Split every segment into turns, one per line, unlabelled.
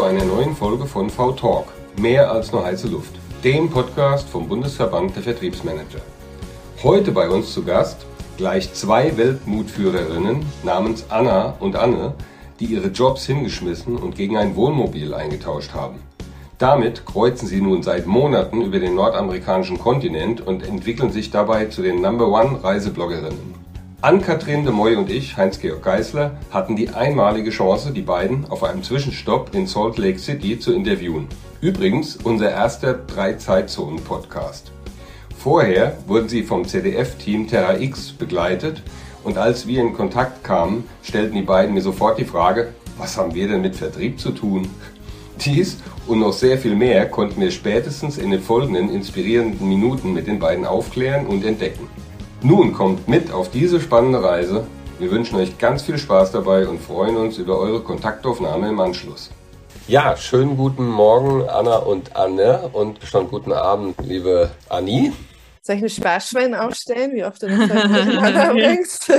zu einer neuen Folge von V-Talk. Mehr als nur heiße Luft. Dem Podcast vom Bundesverband der Vertriebsmanager. Heute bei uns zu Gast gleich zwei Weltmutführerinnen namens Anna und Anne, die ihre Jobs hingeschmissen und gegen ein Wohnmobil eingetauscht haben. Damit kreuzen sie nun seit Monaten über den nordamerikanischen Kontinent und entwickeln sich dabei zu den Number One Reisebloggerinnen. Ann-Kathrin de Moy und ich, Heinz-Georg Geisler, hatten die einmalige Chance, die beiden auf einem Zwischenstopp in Salt Lake City zu interviewen. Übrigens unser erster Drei-Zeitzonen-Podcast. Vorher wurden sie vom ZDF-Team Terra X begleitet und als wir in Kontakt kamen, stellten die beiden mir sofort die Frage, was haben wir denn mit Vertrieb zu tun? Dies und noch sehr viel mehr konnten wir spätestens in den folgenden inspirierenden Minuten mit den beiden aufklären und entdecken. Nun kommt mit auf diese spannende Reise. Wir wünschen euch ganz viel Spaß dabei und freuen uns über eure Kontaktaufnahme im Anschluss. Ja, schönen guten Morgen, Anna und Anne und schon guten Abend, liebe Anni.
Soll ich ein Sparschwein aufstellen, wie oft du das bringst?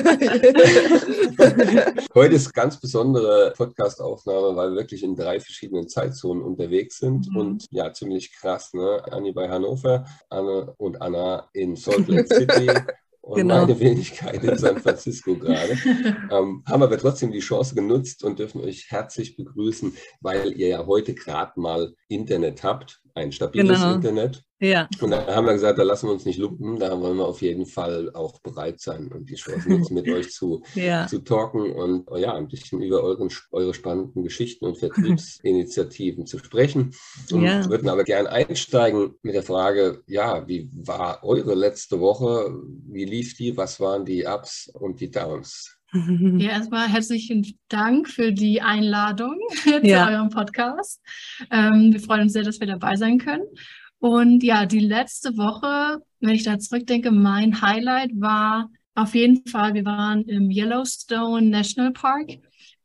Heute ist ganz besondere Podcast-Aufnahme, weil wir wirklich in drei verschiedenen Zeitzonen unterwegs sind mhm. und ja, ziemlich krass, ne? Anni bei Hannover, Anne und Anna in Salt Lake City und genau. meine Wenigkeit in San Francisco gerade. ähm, haben aber trotzdem die Chance genutzt und dürfen euch herzlich begrüßen, weil ihr ja heute gerade mal Internet habt, ein stabiles genau. Internet. Ja. Und da haben wir gesagt, da lassen wir uns nicht lumpen, da wollen wir auf jeden Fall auch bereit sein und die Chance nutzen, mit euch zu, ja. zu talken und oh ja, ein bisschen über euren, eure spannenden Geschichten und Vertriebsinitiativen zu sprechen. Und ja. würden aber gerne einsteigen mit der Frage, ja, wie war eure letzte Woche? Wie lief die? Was waren die Ups und die Downs?
Ja, erstmal herzlichen Dank für die Einladung zu ja. eurem Podcast. Ähm, wir freuen uns sehr, dass wir dabei sein können. Und ja, die letzte Woche, wenn ich da zurückdenke, mein Highlight war auf jeden Fall, wir waren im Yellowstone National Park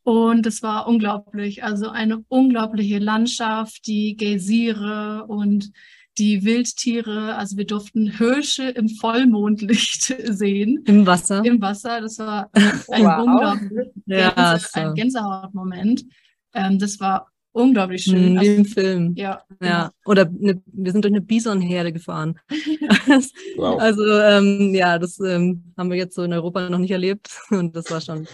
und es war unglaublich. Also eine unglaubliche Landschaft, die Geysire und die Wildtiere. Also wir durften Hirsche im Vollmondlicht sehen.
Im Wasser.
Im Wasser. Das war ein wow. unglaublich ja, Gänse, so. ein Gänsehautmoment. Ähm, das war unglaublich schön.
Wie also, im Film. Ja. ja. Oder eine, wir sind durch eine Bisonherde gefahren. wow. Also ähm, ja, das ähm, haben wir jetzt so in Europa noch nicht erlebt und das war schon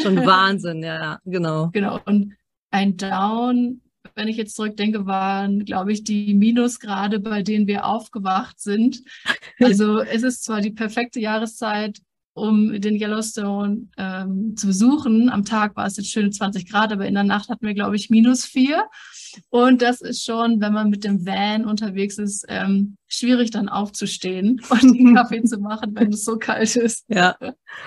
schon Wahnsinn. Ja, genau.
Genau. Und ein Down, wenn ich jetzt zurückdenke, waren, glaube ich, die Minusgrade, bei denen wir aufgewacht sind. Also es ist zwar die perfekte Jahreszeit, um den Yellowstone ähm, zu besuchen. Am Tag war es jetzt schöne 20 Grad, aber in der Nacht hatten wir, glaube ich, minus vier. Und das ist schon, wenn man mit dem Van unterwegs ist, ähm, schwierig dann aufzustehen und einen Kaffee zu machen, wenn es so kalt ist.
Ja,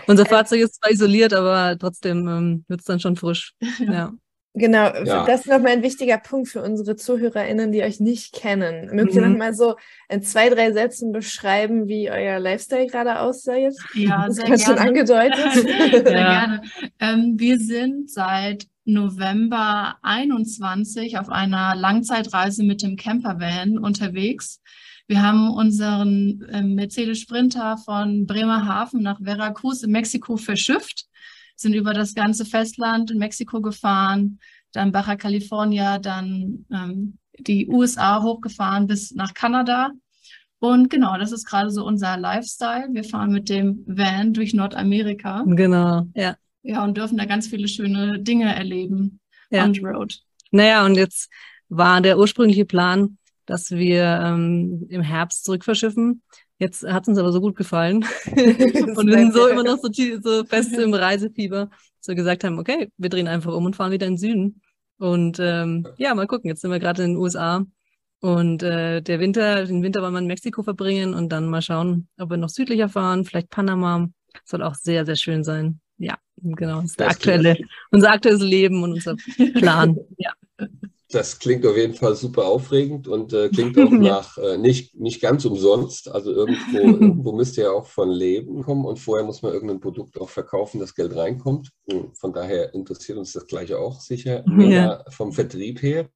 unser Fahrzeug ist zwar isoliert, aber trotzdem ähm, wird es dann schon frisch. Ja. ja. Genau, ja. das ist nochmal ein wichtiger Punkt für unsere ZuhörerInnen, die euch nicht kennen. Mögt ihr mhm. nochmal so in zwei, drei Sätzen beschreiben, wie euer Lifestyle gerade aussieht?
Ja, das sehr gerne. schon angedeutet. sehr gerne. Ähm, wir sind seit November 21 auf einer Langzeitreise mit dem Campervan unterwegs. Wir haben unseren äh, Mercedes Sprinter von Bremerhaven nach Veracruz in Mexiko verschifft sind über das ganze Festland in Mexiko gefahren, dann Baja California, dann ähm, die USA hochgefahren bis nach Kanada. Und genau, das ist gerade so unser Lifestyle. Wir fahren mit dem Van durch Nordamerika.
Genau, ja.
Ja, und dürfen da ganz viele schöne Dinge erleben ja. on the road.
Naja, und jetzt war der ursprüngliche Plan, dass wir ähm, im Herbst zurückverschiffen. Jetzt hat es uns aber so gut gefallen und wir sind so immer noch so, so fest im Reisefieber, dass wir gesagt haben, okay, wir drehen einfach um und fahren wieder in den Süden. Und ähm, ja, mal gucken, jetzt sind wir gerade in den USA und äh, der Winter, den Winter wollen wir in Mexiko verbringen und dann mal schauen, ob wir noch südlicher fahren, vielleicht Panama. Soll auch sehr, sehr schön sein. Ja, genau. Das ist der aktuelle, unser aktuelles Leben und unser Plan. ja.
Das klingt auf jeden Fall super aufregend und äh, klingt auch nach äh, nicht, nicht ganz umsonst. Also irgendwo, irgendwo müsst ihr ja auch von Leben kommen und vorher muss man irgendein Produkt auch verkaufen, das Geld reinkommt. Von daher interessiert uns das gleiche auch sicher ja. vom Vertrieb her.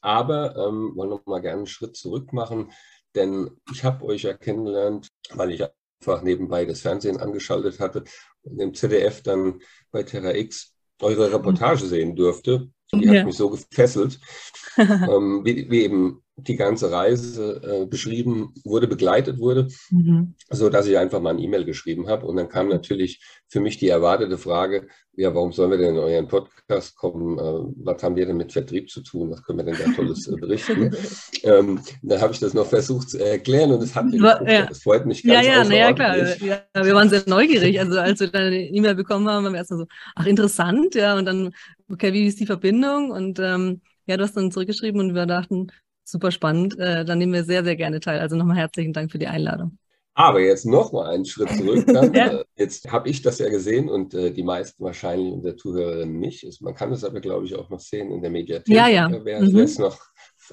Aber ähm, wollen wir mal gerne einen Schritt zurück machen, denn ich habe euch ja kennengelernt, weil ich einfach nebenbei das Fernsehen angeschaltet hatte und im ZDF dann bei Terra X eure Reportage sehen durfte Die ja. hat mich so gefesselt, ähm, wie, wie, eben die ganze Reise äh, beschrieben wurde, begleitet wurde, mhm. so dass ich einfach mal ein E-Mail geschrieben habe. Und dann kam natürlich für mich die erwartete Frage, ja, warum sollen wir denn in euren Podcast kommen? Äh, was haben wir denn mit Vertrieb zu tun? Was können wir denn da Tolles äh, berichten? ähm, da habe ich das noch versucht zu erklären und es hat mich, ja.
das freut mich ganz Ja, ja, naja, klar. Ja, wir waren sehr neugierig. Also als wir dann eine E-Mail bekommen haben, haben wir erstmal so, ach, interessant, ja, und dann, okay, wie ist die Verbindung? Und ähm, ja, du hast dann zurückgeschrieben und wir dachten, super spannend. Äh, da nehmen wir sehr, sehr gerne teil. Also nochmal herzlichen Dank für die Einladung.
Aber jetzt noch mal einen Schritt zurück. Dann, ja. äh, jetzt habe ich das ja gesehen und äh, die meisten wahrscheinlich unter Zuhörerinnen nicht. Man kann es aber, glaube ich, auch noch sehen in der Mediathek,
ja, ja.
Wer mhm. es noch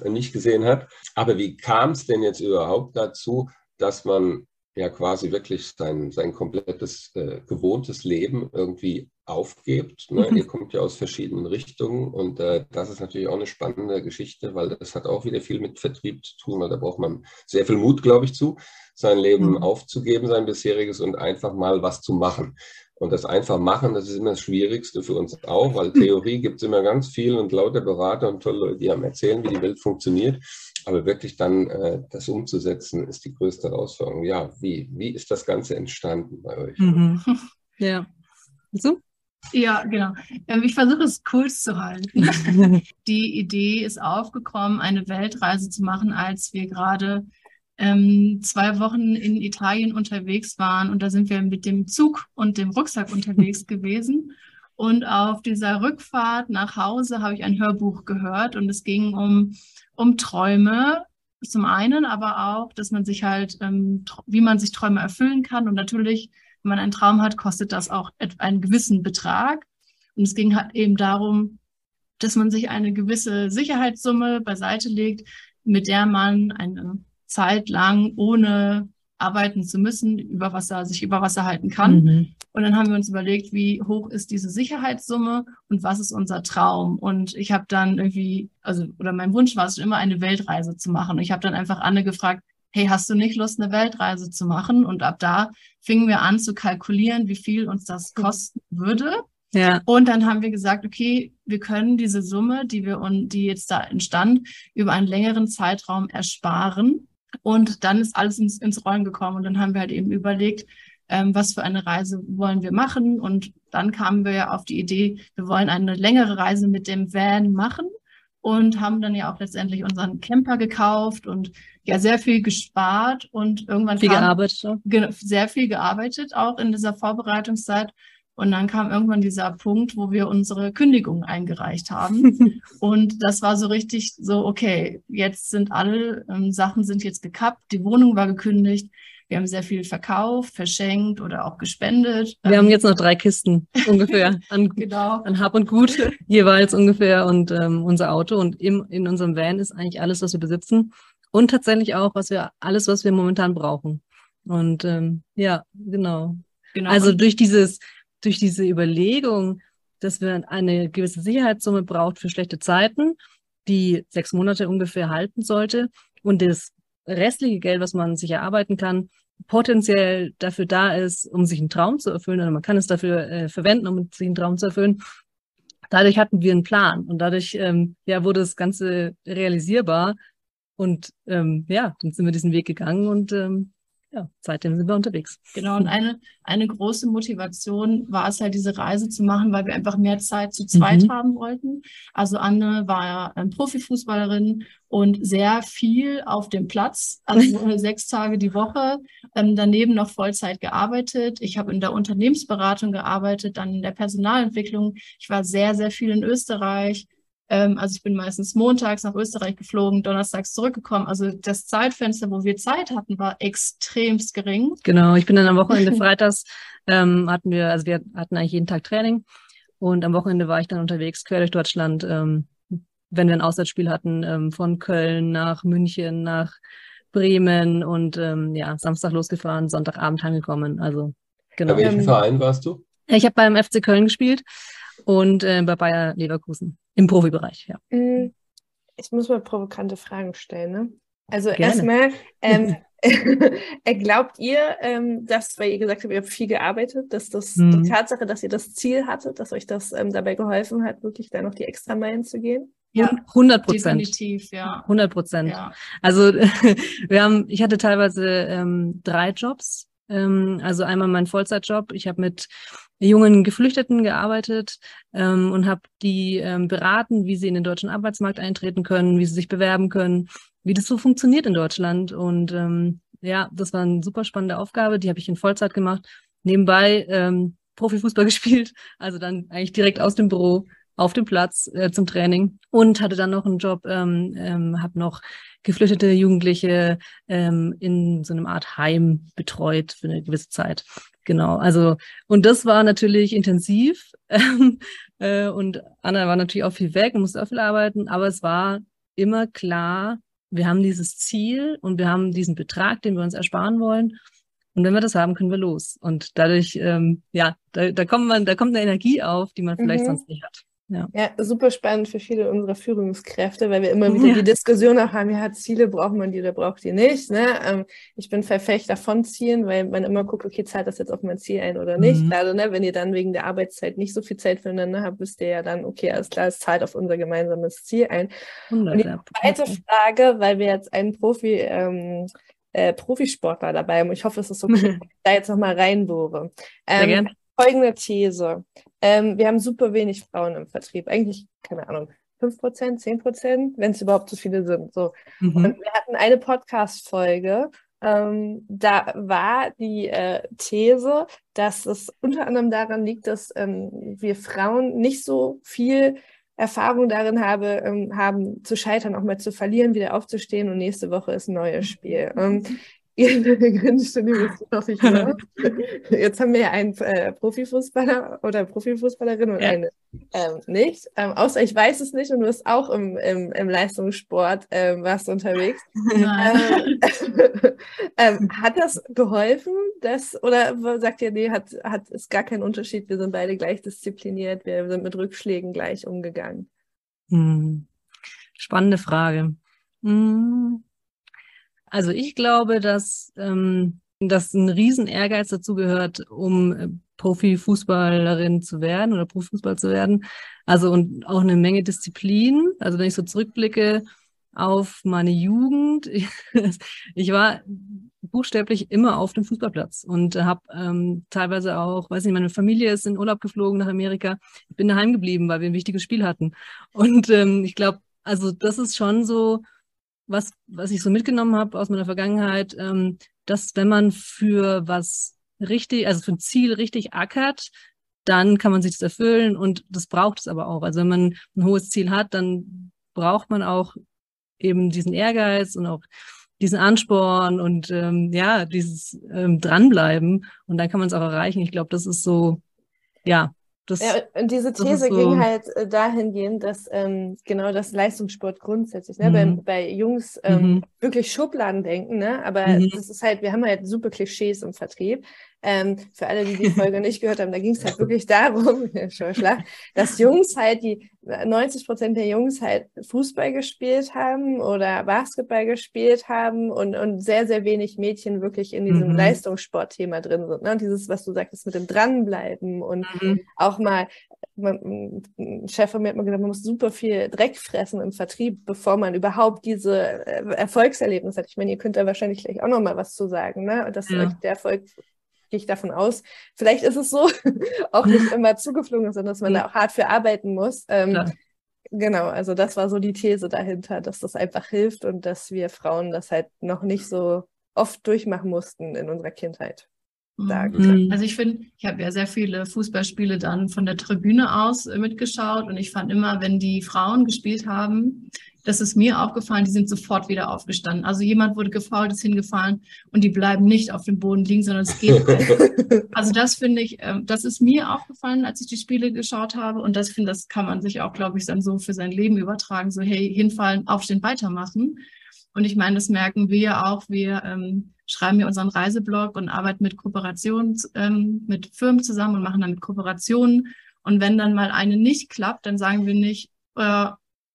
nicht gesehen hat. Aber wie kam es denn jetzt überhaupt dazu, dass man ja quasi wirklich sein, sein komplettes äh, gewohntes Leben irgendwie aufgebt. Ne? Mhm. Ihr kommt ja aus verschiedenen Richtungen und äh, das ist natürlich auch eine spannende Geschichte, weil das hat auch wieder viel mit Vertrieb zu tun, weil da braucht man sehr viel Mut, glaube ich, zu, sein Leben mhm. aufzugeben, sein bisheriges und einfach mal was zu machen. Und das einfach machen, das ist immer das Schwierigste für uns auch, weil Theorie gibt es immer ganz viel und lauter Berater und tolle Leute, die haben erzählen, wie die Welt funktioniert. Aber wirklich dann äh, das umzusetzen, ist die größte Herausforderung. Ja, wie, wie ist das Ganze entstanden bei euch? Mhm.
Ja. So?
Ja, genau. Ähm, ich versuche es kurz zu halten. die Idee ist aufgekommen, eine Weltreise zu machen, als wir gerade ähm, zwei Wochen in Italien unterwegs waren. Und da sind wir mit dem Zug und dem Rucksack unterwegs gewesen. Und auf dieser Rückfahrt nach Hause habe ich ein Hörbuch gehört und es ging um, um Träume zum einen, aber auch, dass man sich halt, ähm, wie man sich Träume erfüllen kann. Und natürlich, wenn man einen Traum hat, kostet das auch einen gewissen Betrag. Und es ging halt eben darum, dass man sich eine gewisse Sicherheitssumme beiseite legt, mit der man eine Zeit lang ohne arbeiten zu müssen, über Wasser, sich über Wasser halten kann. Mhm. Und dann haben wir uns überlegt, wie hoch ist diese Sicherheitssumme und was ist unser Traum? Und ich habe dann irgendwie, also, oder mein Wunsch war es schon immer, eine Weltreise zu machen. Und ich habe dann einfach Anne gefragt, hey, hast du nicht Lust, eine Weltreise zu machen? Und ab da fingen wir an zu kalkulieren, wie viel uns das kosten würde. Ja. Und dann haben wir gesagt, okay, wir können diese Summe, die wir und die jetzt da entstand, über einen längeren Zeitraum ersparen und dann ist alles ins, ins Rollen gekommen. Und dann haben wir halt eben überlegt, ähm, was für eine Reise wollen wir machen. Und dann kamen wir ja auf die Idee, wir wollen eine längere Reise mit dem Van machen und haben dann ja auch letztendlich unseren Camper gekauft und ja sehr viel gespart und irgendwann
viel kam, gearbeitet.
Sehr viel gearbeitet auch in dieser Vorbereitungszeit und dann kam irgendwann dieser Punkt, wo wir unsere Kündigung eingereicht haben. und das war so richtig so, okay, jetzt sind alle ähm, Sachen sind jetzt gekappt, die Wohnung war gekündigt. Wir haben sehr viel verkauft, verschenkt oder auch gespendet.
Wir ähm, haben jetzt noch drei Kisten ungefähr an, genau. an Hab und Gut jeweils ungefähr und ähm, unser Auto. Und im, in unserem Van ist eigentlich alles, was wir besitzen. Und tatsächlich auch, was wir, alles, was wir momentan brauchen. Und ähm, ja, genau. genau. Also durch dieses durch diese Überlegung, dass wir eine gewisse Sicherheitssumme braucht für schlechte Zeiten, die sechs Monate ungefähr halten sollte und das restliche Geld, was man sich erarbeiten kann, potenziell dafür da ist, um sich einen Traum zu erfüllen oder man kann es dafür äh, verwenden, um sich einen Traum zu erfüllen. Dadurch hatten wir einen Plan und dadurch ähm, ja, wurde das Ganze realisierbar und ähm, ja, dann sind wir diesen Weg gegangen und ähm, ja, seitdem sind wir unterwegs.
Genau, und eine, eine große Motivation war es halt, diese Reise zu machen, weil wir einfach mehr Zeit zu zweit mhm. haben wollten. Also Anne war ähm, Profifußballerin und sehr viel auf dem Platz, also sechs Tage die Woche, ähm, daneben noch Vollzeit gearbeitet. Ich habe in der Unternehmensberatung gearbeitet, dann in der Personalentwicklung. Ich war sehr, sehr viel in Österreich, ähm, also ich bin meistens montags nach Österreich geflogen, donnerstags zurückgekommen. Also das Zeitfenster, wo wir Zeit hatten, war extremst gering.
Genau, ich bin dann am Wochenende freitags, ähm, hatten wir, also wir hatten eigentlich jeden Tag Training und am Wochenende war ich dann unterwegs quer durch Deutschland, ähm, wenn wir ein Auswärtsspiel hatten, ähm, von Köln nach München, nach Bremen und ähm, ja, Samstag losgefahren, Sonntagabend angekommen. Also
genau. Bei welchem Verein warst du?
Ich habe beim FC Köln gespielt und äh, bei Bayer Leverkusen im Profibereich, ja. Mm,
ich muss mal provokante Fragen stellen, ne? Also erstmal, ähm, glaubt ihr, ähm, dass, weil ihr gesagt habt, ihr habt viel gearbeitet, dass das mhm. die Tatsache, dass ihr das Ziel hattet, dass euch das ähm, dabei geholfen hat, wirklich da noch die extra Meilen zu gehen?
Ja, 100 Prozent.
Definitiv, ja.
100 Prozent. Ja. Also wir haben, ich hatte teilweise ähm, drei Jobs. Ähm, also einmal mein Vollzeitjob. Ich habe mit jungen Geflüchteten gearbeitet ähm, und habe die ähm, beraten, wie sie in den deutschen Arbeitsmarkt eintreten können, wie sie sich bewerben können, wie das so funktioniert in Deutschland. Und ähm, ja, das war eine super spannende Aufgabe. Die habe ich in Vollzeit gemacht. Nebenbei ähm, Profifußball gespielt, also dann eigentlich direkt aus dem Büro auf dem Platz äh, zum Training und hatte dann noch einen Job, ähm, ähm, habe noch geflüchtete Jugendliche ähm, in so einem Art Heim betreut für eine gewisse Zeit. Genau, also und das war natürlich intensiv ähm, äh, und Anna war natürlich auch viel weg und musste auch viel arbeiten, aber es war immer klar, wir haben dieses Ziel und wir haben diesen Betrag, den wir uns ersparen wollen. Und wenn wir das haben, können wir los. Und dadurch, ähm, ja, da, da kommt man, da kommt eine Energie auf, die man vielleicht mhm. sonst nicht hat.
Ja. ja, super spannend für viele unserer Führungskräfte, weil wir immer wieder ja. die Diskussion auch haben, ja, Ziele braucht man die oder braucht die nicht. Ne? Ähm, ich bin Verfechter von Zielen, weil man immer guckt, okay, zahlt das jetzt auf mein Ziel ein oder nicht. Mhm. Also, ne, wenn ihr dann wegen der Arbeitszeit nicht so viel Zeit füreinander habt, wisst ihr ja dann, okay, alles klar, es zahlt auf unser gemeinsames Ziel ein. 100, Und die zweite. Frage, weil wir jetzt einen Profi, ähm, äh, Profisportler dabei haben, ich hoffe, es ist okay, mhm. da jetzt nochmal reinbohre. Ähm, folgende These. Ähm, wir haben super wenig Frauen im Vertrieb. Eigentlich, keine Ahnung, 5 Prozent, 10 Prozent, wenn es überhaupt so viele sind. So. Mhm. Und wir hatten eine Podcast-Folge, ähm, da war die äh, These, dass es unter anderem daran liegt, dass ähm, wir Frauen nicht so viel Erfahrung darin habe, ähm, haben zu scheitern, auch mal zu verlieren, wieder aufzustehen und nächste Woche ist ein neues Spiel. Ähm, Jetzt haben wir ja einen äh, Profifußballer oder Profifußballerin und ja. eine ähm, nicht. Ähm, außer ich weiß es nicht und du bist auch im, im, im Leistungssport ähm, warst unterwegs. Ähm, ähm, hat das geholfen? Das, oder sagt ihr, nee, hat, hat ist gar kein Unterschied, wir sind beide gleich diszipliniert, wir sind mit Rückschlägen gleich umgegangen?
Hm. Spannende Frage. Hm. Also ich glaube, dass, ähm, dass ein riesen Ehrgeiz dazu gehört, um äh, Profifußballerin zu werden oder Profifußball zu werden. Also und auch eine Menge Disziplin. Also wenn ich so zurückblicke auf meine Jugend, ich war buchstäblich immer auf dem Fußballplatz und habe ähm, teilweise auch, weiß nicht, meine Familie ist in Urlaub geflogen nach Amerika. Ich bin daheim geblieben, weil wir ein wichtiges Spiel hatten. Und ähm, ich glaube, also das ist schon so was, was ich so mitgenommen habe aus meiner Vergangenheit, ähm, dass wenn man für was richtig, also für ein Ziel richtig ackert, dann kann man sich das erfüllen und das braucht es aber auch. Also wenn man ein hohes Ziel hat, dann braucht man auch eben diesen Ehrgeiz und auch diesen Ansporn und ähm, ja, dieses ähm, Dranbleiben und dann kann man es auch erreichen. Ich glaube, das ist so, ja, das,
ja, und diese These so ging halt äh, dahingehend, dass ähm, genau das Leistungssport grundsätzlich, ne, mhm. bei, bei Jungs ähm, mhm. wirklich Schubladen denken, ne, aber mhm. das ist halt, wir haben halt super Klischees im Vertrieb ähm, für alle, die die Folge nicht gehört haben, da ging es halt wirklich darum, dass Jungs halt, die 90 Prozent der Jungs halt Fußball gespielt haben oder Basketball gespielt haben und, und sehr, sehr wenig Mädchen wirklich in diesem mhm. Leistungssportthema drin sind. Ne? Und dieses, was du sagtest, mit dem Dranbleiben und mhm. auch mal, man, ein Chef von mir hat mir gesagt, man muss super viel Dreck fressen im Vertrieb, bevor man überhaupt diese äh, Erfolgserlebnisse hat. Ich meine, ihr könnt da wahrscheinlich gleich auch noch mal was zu sagen, ne? dass ja. euch der Erfolg gehe ich davon aus. Vielleicht ist es so, auch nicht immer zugeflogen, sondern dass man da auch hart für arbeiten muss. Ähm, genau, also das war so die These dahinter, dass das einfach hilft und dass wir Frauen das halt noch nicht so oft durchmachen mussten in unserer Kindheit.
Mhm. Also ich finde, ich habe ja sehr viele Fußballspiele dann von der Tribüne aus mitgeschaut und ich fand immer, wenn die Frauen gespielt haben, das ist mir aufgefallen, die sind sofort wieder aufgestanden. Also jemand wurde gefault, ist hingefallen und die bleiben nicht auf dem Boden liegen, sondern es geht. also das finde ich, ähm, das ist mir aufgefallen, als ich die Spiele geschaut habe und das finde, das kann man sich auch, glaube ich, dann so für sein Leben übertragen, so hey, hinfallen, aufstehen, weitermachen. Und ich meine, das merken wir auch, wir ähm, schreiben ja unseren Reiseblog und arbeiten mit Kooperationen, ähm, mit Firmen zusammen und machen damit Kooperationen. Und wenn dann mal eine nicht klappt, dann sagen wir nicht, äh,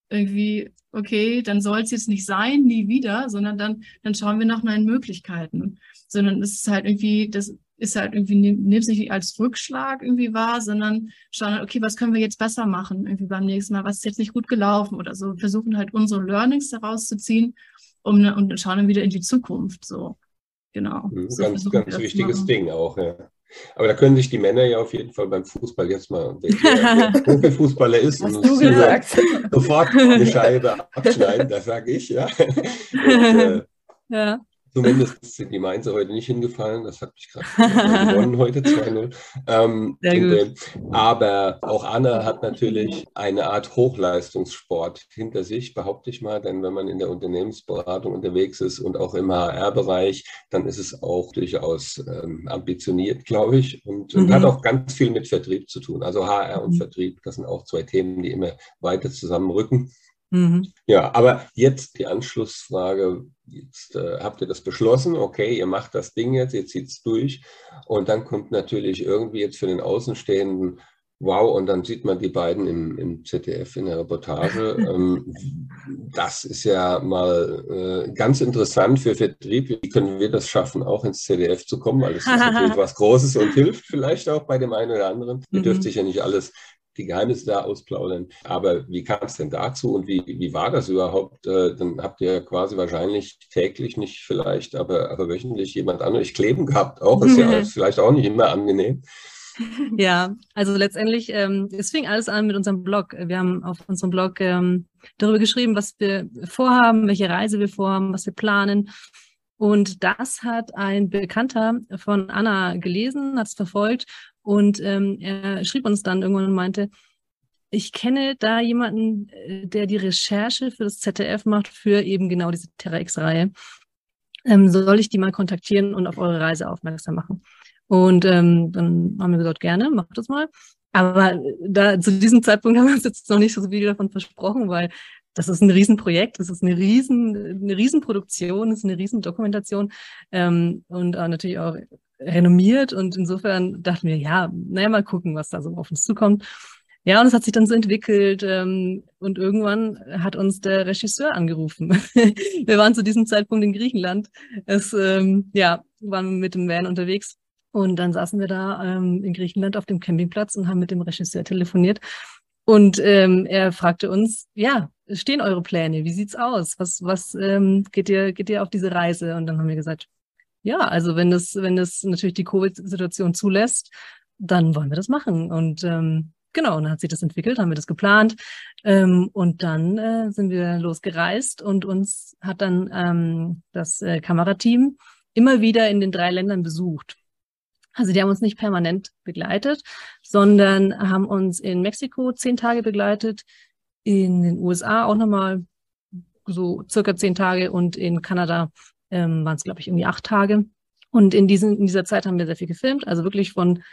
irgendwie, okay, dann soll es jetzt nicht sein, nie wieder, sondern dann, dann schauen wir nach neuen Möglichkeiten. Sondern es ist halt irgendwie, das ist halt irgendwie, nimm es nicht als Rückschlag irgendwie wahr, sondern schauen, okay, was können wir jetzt besser machen, irgendwie beim nächsten Mal, was ist jetzt nicht gut gelaufen oder so, versuchen halt unsere Learnings daraus zu ziehen, um, und schauen dann wieder in die Zukunft, so. Genau.
Mhm, so ganz, ganz wichtiges Ding auch, ja. Aber da können sich die Männer ja auf jeden Fall beim Fußball jetzt mal, der Profifußballer ist,
Hast und gesagt.
sofort eine Scheibe abschneiden, das sage ich, ja. Und, äh, ja. Zumindest sind die Mainzer heute nicht hingefallen. Das hat mich gerade gewonnen heute 2-0. Ähm, äh, aber auch Anna hat natürlich eine Art Hochleistungssport hinter sich, behaupte ich mal. Denn wenn man in der Unternehmensberatung unterwegs ist und auch im HR-Bereich, dann ist es auch durchaus ähm, ambitioniert, glaube ich. Und, mhm. und, hat auch ganz viel mit Vertrieb zu tun. Also HR und mhm. Vertrieb, das sind auch zwei Themen, die immer weiter zusammenrücken. Mhm. Ja, aber jetzt die Anschlussfrage. Jetzt äh, habt ihr das beschlossen, okay, ihr macht das Ding jetzt, ihr zieht es durch. Und dann kommt natürlich irgendwie jetzt für den Außenstehenden, wow, und dann sieht man die beiden im, im ZDF in der Reportage. ähm, das ist ja mal äh, ganz interessant für Vertrieb. Wie können wir das schaffen, auch ins ZDF zu kommen? Weil das ist natürlich was Großes und hilft vielleicht auch bei dem einen oder anderen. Ihr dürft mhm. sich ja nicht alles die Geheimnisse da ausplaudern. Aber wie kam es denn dazu und wie, wie war das überhaupt? Äh, dann habt ihr quasi wahrscheinlich täglich, nicht vielleicht, aber, aber wöchentlich jemand an euch kleben gehabt. Auch ist ja vielleicht auch nicht immer angenehm.
Ja, also letztendlich, ähm, es fing alles an mit unserem Blog. Wir haben auf unserem Blog ähm, darüber geschrieben, was wir vorhaben, welche Reise wir vorhaben, was wir planen. Und das hat ein Bekannter von Anna gelesen, hat es verfolgt und ähm, er schrieb uns dann irgendwann und meinte, ich kenne da jemanden, äh, der die Recherche für das ZDF macht, für eben genau diese Terra X-Reihe. Ähm, soll ich die mal kontaktieren und auf eure Reise aufmerksam machen? Und ähm, dann haben wir gesagt, gerne, macht das mal. Aber da zu diesem Zeitpunkt haben wir uns jetzt noch nicht so viel davon versprochen, weil das ist ein Riesenprojekt, das ist eine Riesen, eine Riesenproduktion, das ist eine Riesendokumentation ähm, und äh, natürlich auch renommiert und insofern dachten wir, ja, naja, mal gucken, was da so auf uns zukommt. Ja, und es hat sich dann so entwickelt ähm, und irgendwann hat uns der Regisseur angerufen. wir waren zu diesem Zeitpunkt in Griechenland. Es, ähm, ja, waren mit dem Van unterwegs und dann saßen wir da ähm, in Griechenland auf dem Campingplatz und haben mit dem Regisseur telefoniert. Und ähm, er fragte uns, ja, stehen eure Pläne? Wie sieht's aus? Was, was ähm, geht ihr, geht ihr auf diese Reise? Und dann haben wir gesagt, ja, also wenn das, wenn das natürlich die Covid-Situation zulässt, dann wollen wir das machen. Und ähm, genau, dann hat sich das entwickelt, haben wir das geplant. Ähm, und dann äh, sind wir losgereist und uns hat dann ähm, das äh, Kamerateam immer wieder in den drei Ländern besucht. Also die haben uns nicht permanent begleitet, sondern haben uns in Mexiko zehn Tage begleitet, in den USA auch nochmal so circa zehn Tage und in Kanada ähm, waren es, glaube ich, irgendwie acht Tage. Und in, diesen, in dieser Zeit haben wir sehr viel gefilmt, also wirklich von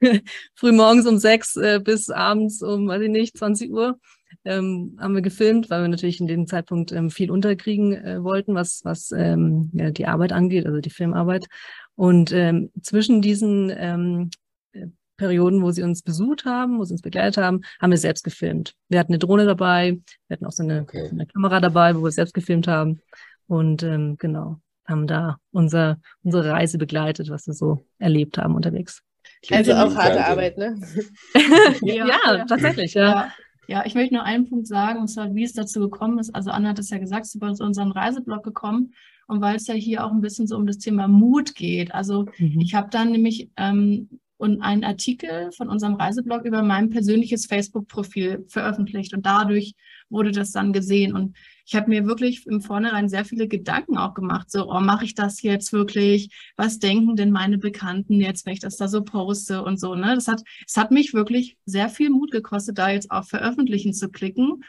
früh morgens um sechs äh, bis abends um, weiß ich nicht, 20 Uhr ähm, haben wir gefilmt, weil wir natürlich in dem Zeitpunkt ähm, viel unterkriegen äh, wollten, was, was ähm, ja, die Arbeit angeht, also die Filmarbeit. Und ähm, zwischen diesen ähm, äh, Perioden, wo sie uns besucht haben, wo sie uns begleitet haben, haben wir selbst gefilmt. Wir hatten eine Drohne dabei, wir hatten auch so eine, okay. eine Kamera dabei, wo wir selbst gefilmt haben. Und ähm, genau, haben da unser, unsere Reise begleitet, was wir so erlebt haben unterwegs.
Also auch harte Arbeit, ne?
ja, ja, tatsächlich, ja.
ja. Ja, ich möchte nur einen Punkt sagen, und zwar, wie es dazu gekommen ist. Also Anna hat es ja gesagt, es ist über unseren Reiseblog gekommen. Und weil es ja hier auch ein bisschen so um das Thema Mut geht. Also mhm. ich habe dann nämlich ähm, und einen Artikel von unserem Reiseblog über mein persönliches Facebook-Profil veröffentlicht. Und dadurch wurde das dann gesehen. Und ich habe mir wirklich im Vornherein sehr viele Gedanken auch gemacht. So, oh, mache ich das jetzt wirklich? Was denken denn meine Bekannten jetzt, wenn ich das da so poste und so, ne? Das hat, es hat mich wirklich sehr viel Mut gekostet, da jetzt auf Veröffentlichen zu klicken.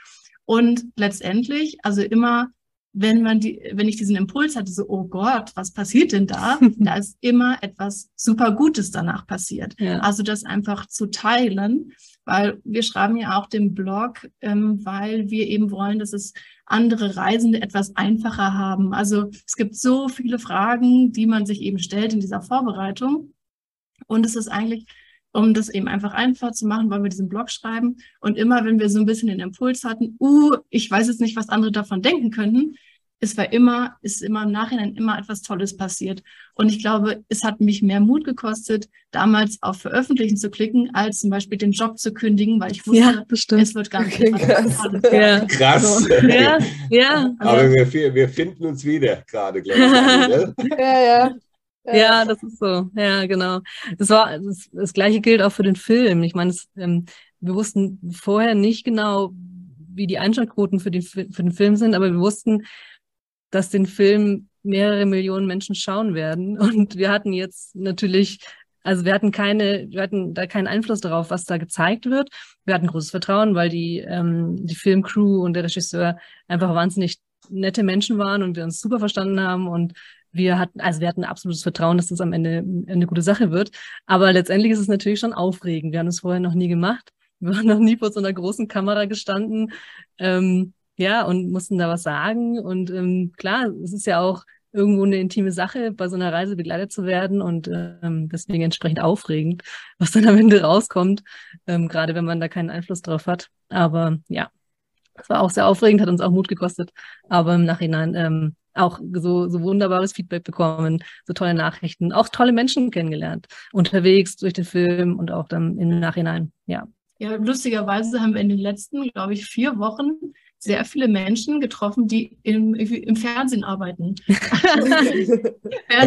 Und letztendlich, also immer wenn man die, wenn ich diesen Impuls hatte, so, oh Gott, was passiert denn da? da ist immer etwas super Gutes danach passiert. Ja. Also das einfach zu teilen, weil wir schreiben ja auch den Blog, ähm, weil wir eben wollen, dass es andere Reisende etwas einfacher haben. Also es gibt so viele Fragen, die man sich eben stellt in dieser Vorbereitung. Und es ist eigentlich um das eben einfach einfach zu machen, wollen wir diesen Blog schreiben. Und immer, wenn wir so ein bisschen den Impuls hatten, uh, ich weiß jetzt nicht, was andere davon denken könnten, es war immer, ist immer im Nachhinein immer etwas Tolles passiert. Und ich glaube, es hat mich mehr Mut gekostet, damals auf Veröffentlichen zu klicken, als zum Beispiel den Job zu kündigen, weil ich wusste, ja, es wird gar nicht
krass. Ja. krass. Ja, ja. Aber wir, wir finden uns wieder gerade, glaube ich.
ja, ja. Ja, das ist so. Ja, genau. Das war das, das gleiche gilt auch für den Film. Ich meine, es, ähm, wir wussten vorher nicht genau, wie die Einschaltquoten für, die, für den Film sind, aber wir wussten, dass den Film mehrere Millionen Menschen schauen werden. Und wir hatten jetzt natürlich, also wir hatten keine, wir hatten da keinen Einfluss darauf, was da gezeigt wird. Wir hatten großes Vertrauen, weil die, ähm, die Filmcrew und der Regisseur einfach wahnsinnig nette Menschen waren und wir uns super verstanden haben und wir hatten, also wir hatten absolutes Vertrauen, dass das am Ende eine gute Sache wird. Aber letztendlich ist es natürlich schon aufregend. Wir haben es vorher noch nie gemacht. Wir haben noch nie vor so einer großen Kamera gestanden. Ähm, ja, und mussten da was sagen. Und ähm, klar, es ist ja auch irgendwo eine intime Sache, bei so einer Reise begleitet zu werden und ähm, deswegen entsprechend aufregend, was dann am Ende rauskommt, ähm, gerade wenn man da keinen Einfluss drauf hat. Aber ja, es war auch sehr aufregend, hat uns auch Mut gekostet, aber im Nachhinein ähm, auch so, so wunderbares Feedback bekommen, so tolle Nachrichten, auch tolle Menschen kennengelernt, unterwegs durch den Film und auch dann im Nachhinein, ja.
Ja, lustigerweise haben wir in den letzten, glaube ich, vier Wochen sehr viele Menschen getroffen, die im, im Fernsehen arbeiten.
Fernsehen,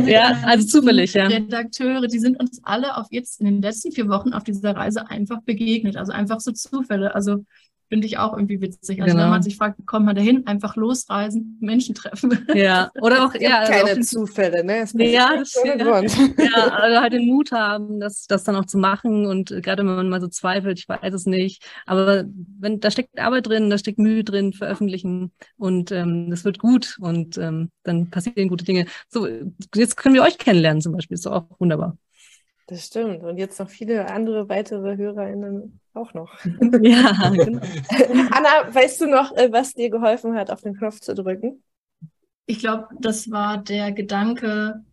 ja, also zufällig, ja.
Redakteure, die sind uns alle auf jetzt in den letzten vier Wochen auf dieser Reise einfach begegnet. Also einfach so Zufälle. Also finde ich auch irgendwie witzig. Also genau. wenn man sich fragt, wie kommt man dahin, einfach losreisen, Menschen treffen.
Ja, oder auch, ja.
Also keine Zufälle, ne?
Es ja, das, ja, ja, also halt den Mut haben, das, das dann auch zu machen und gerade wenn man mal so zweifelt, ich weiß es nicht, aber wenn, da steckt Arbeit drin, da steckt Mühe drin, veröffentlichen und ähm, das wird gut und ähm, dann passieren gute Dinge. So, jetzt können wir euch kennenlernen zum Beispiel, ist auch wunderbar.
Das stimmt. Und jetzt noch viele andere weitere HörerInnen auch noch.
Ja, genau.
Anna, weißt du noch, äh, was dir geholfen hat, auf den Knopf zu drücken?
Ich glaube, das war der Gedanke,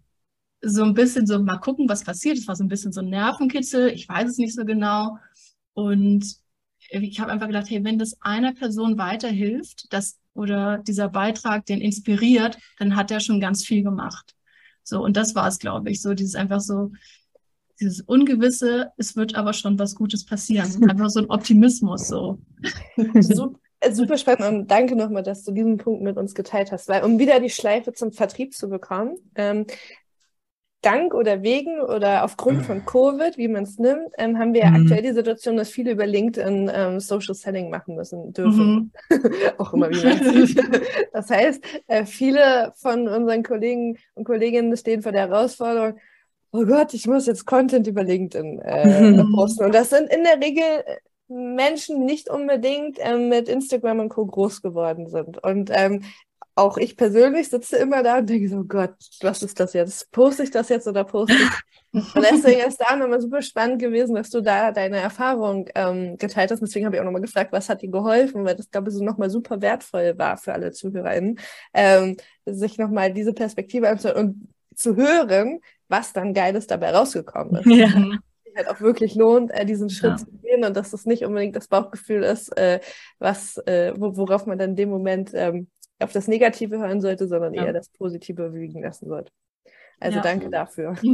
so ein bisschen so mal gucken, was passiert. Es war so ein bisschen so ein Nervenkitzel. Ich weiß es nicht so genau. Und ich habe einfach gedacht, hey, wenn das einer Person weiterhilft, dass oder dieser Beitrag den inspiriert, dann hat er schon ganz viel gemacht. So, und das war es, glaube ich, so dieses einfach so, dieses Ungewisse, es wird aber schon was Gutes passieren. Einfach so ein Optimismus so.
Super, äh, super spannend und danke nochmal, dass du diesen Punkt mit uns geteilt hast, weil um wieder die Schleife zum Vertrieb zu bekommen, ähm, dank oder wegen oder aufgrund von Covid, wie man es nimmt, ähm, haben wir ja mhm. aktuell die Situation, dass viele über LinkedIn ähm, Social Selling machen müssen dürfen. Mhm. Auch immer wie man sieht. Das heißt, äh, viele von unseren Kollegen und Kolleginnen stehen vor der Herausforderung, oh Gott, ich muss jetzt Content über LinkedIn äh, posten. Und das sind in der Regel äh, Menschen, die nicht unbedingt ähm, mit Instagram und Co. groß geworden sind. Und ähm, auch ich persönlich sitze immer da und denke so, oh Gott, was ist das jetzt? Poste ich das jetzt oder poste ich? und deswegen ist da nochmal super spannend gewesen, dass du da deine Erfahrung ähm, geteilt hast. Deswegen habe ich auch nochmal gefragt, was hat dir geholfen, weil das, glaube ich, so nochmal super wertvoll war für alle ZuhörerInnen, ähm, sich nochmal diese Perspektive anzuschauen und zu hören, was dann Geiles dabei rausgekommen ist. Ja. Halt auch wirklich lohnt, äh, diesen Schritt ja. zu gehen und dass das nicht unbedingt das Bauchgefühl ist, äh, was, äh, worauf man dann in dem Moment ähm, auf das Negative hören sollte, sondern ja. eher das Positive überwiegen lassen sollte. Also danke dafür.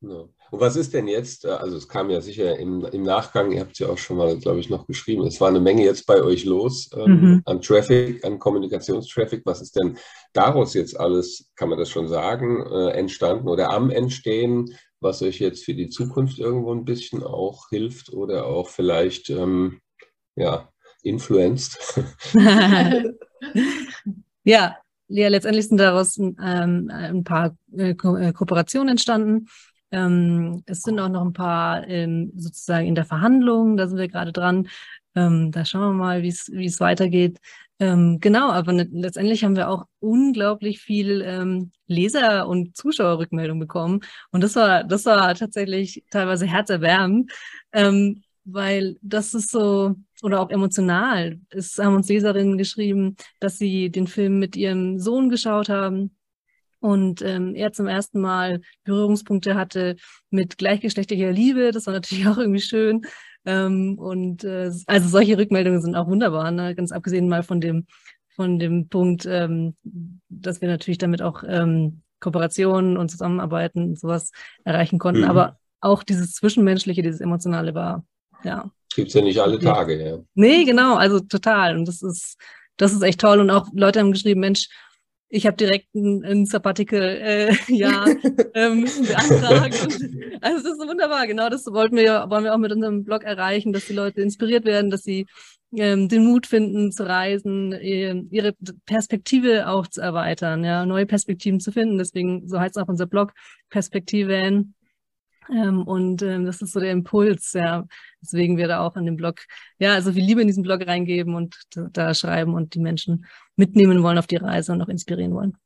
Ja. Und was ist denn jetzt, äh, also es kam ja sicher im, im Nachgang, ihr habt es ja auch schon mal, glaube ich, noch geschrieben, es war eine Menge jetzt bei euch los ähm, mhm. an Traffic, an Kommunikationstraffic. Was ist denn daraus jetzt alles, kann man das schon sagen, äh, entstanden oder am Entstehen, was euch jetzt für die Zukunft irgendwo ein bisschen auch hilft oder auch vielleicht, ähm, ja, influenzt?
ja, ja, letztendlich sind daraus ähm, ein paar äh, Ko äh, Kooperationen entstanden. Ähm, es sind auch noch ein paar ähm, sozusagen in der Verhandlung, da sind wir gerade dran. Ähm, da schauen wir mal, wie es weitergeht. Ähm, genau, aber ne, letztendlich haben wir auch unglaublich viel ähm, Leser- und Zuschauerrückmeldung bekommen. Und das war, das war tatsächlich teilweise herzerwärmend, ähm, weil das ist so, oder auch emotional. Es haben uns Leserinnen geschrieben, dass sie den Film mit ihrem Sohn geschaut haben und ähm, er zum ersten Mal Berührungspunkte hatte mit gleichgeschlechtlicher Liebe. Das war natürlich auch irgendwie schön. Ähm, und äh, also solche Rückmeldungen sind auch wunderbar, ne? ganz abgesehen mal von dem von dem Punkt, ähm, dass wir natürlich damit auch ähm, Kooperationen und Zusammenarbeiten und sowas erreichen konnten. Mhm. Aber auch dieses Zwischenmenschliche, dieses Emotionale war, ja.
Gibt's ja nicht alle Tage, ja.
Nee, genau, also total. Und das ist, das ist echt toll. Und auch Leute haben geschrieben, Mensch, ich habe direkt ein, ein Sabbatical äh, ja ähm, beantragt. also das ist wunderbar. Genau das wollten wir, wollen wir auch mit unserem Blog erreichen, dass die Leute inspiriert werden, dass sie ähm, den Mut finden zu reisen, ihre Perspektive auch zu erweitern, ja, neue Perspektiven zu finden. Deswegen, so heißt auch unser Blog, Perspektiven. Ähm, und ähm, das ist so der Impuls, ja, weswegen wir da auch in dem Blog, ja, also viel Liebe in diesen Blog reingeben und da schreiben und die Menschen mitnehmen wollen auf die Reise und auch inspirieren wollen.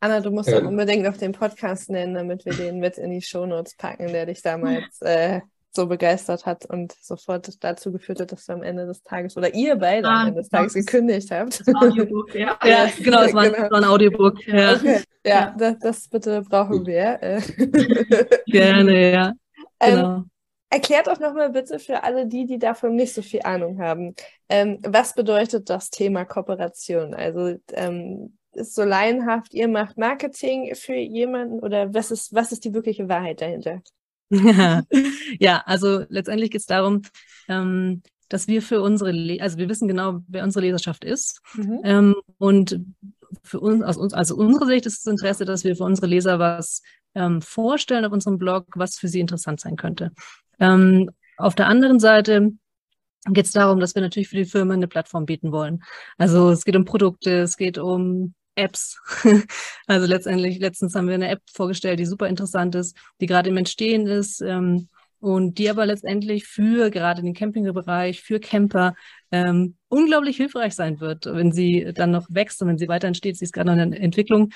Anna, du musst ja. unbedingt noch den Podcast nennen, damit wir den mit in die Shownotes packen, der dich damals äh, so begeistert hat und sofort dazu geführt hat, dass du am Ende des Tages oder ihr beide ah, am Ende des Tages gekündigt habt. Das Audiobook,
ja. ja, genau, es war, genau. ein Audiobook. Ja,
okay. ja, ja. Das, das, bitte brauchen wir. Äh.
Gerne, ja.
Ähm, genau. Ähm, erklärt auch nochmal bitte für alle die, die davon nicht so viel Ahnung haben, ähm, was bedeutet das Thema Kooperation? Also ähm, ist so laienhaft, ihr macht Marketing für jemanden oder was ist, was ist die wirkliche Wahrheit dahinter?
ja, also letztendlich geht es darum, ähm, dass wir für unsere, Le also wir wissen genau, wer unsere Leserschaft ist. Mhm. Ähm, und für uns, aus uns, also unsere Sicht ist das Interesse, dass wir für unsere Leser was ähm, vorstellen auf unserem Blog, was für sie interessant sein könnte. Ähm, auf der anderen Seite geht es darum, dass wir natürlich für die Firmen eine Plattform bieten wollen. Also es geht um Produkte, es geht um Apps. also letztendlich, letztens haben wir eine App vorgestellt, die super interessant ist, die gerade im Entstehen ist ähm, und die aber letztendlich für gerade den Campingbereich, für Camper ähm, unglaublich hilfreich sein wird, wenn sie dann noch wächst und wenn sie weiter entsteht. Sie ist gerade noch in der Entwicklung.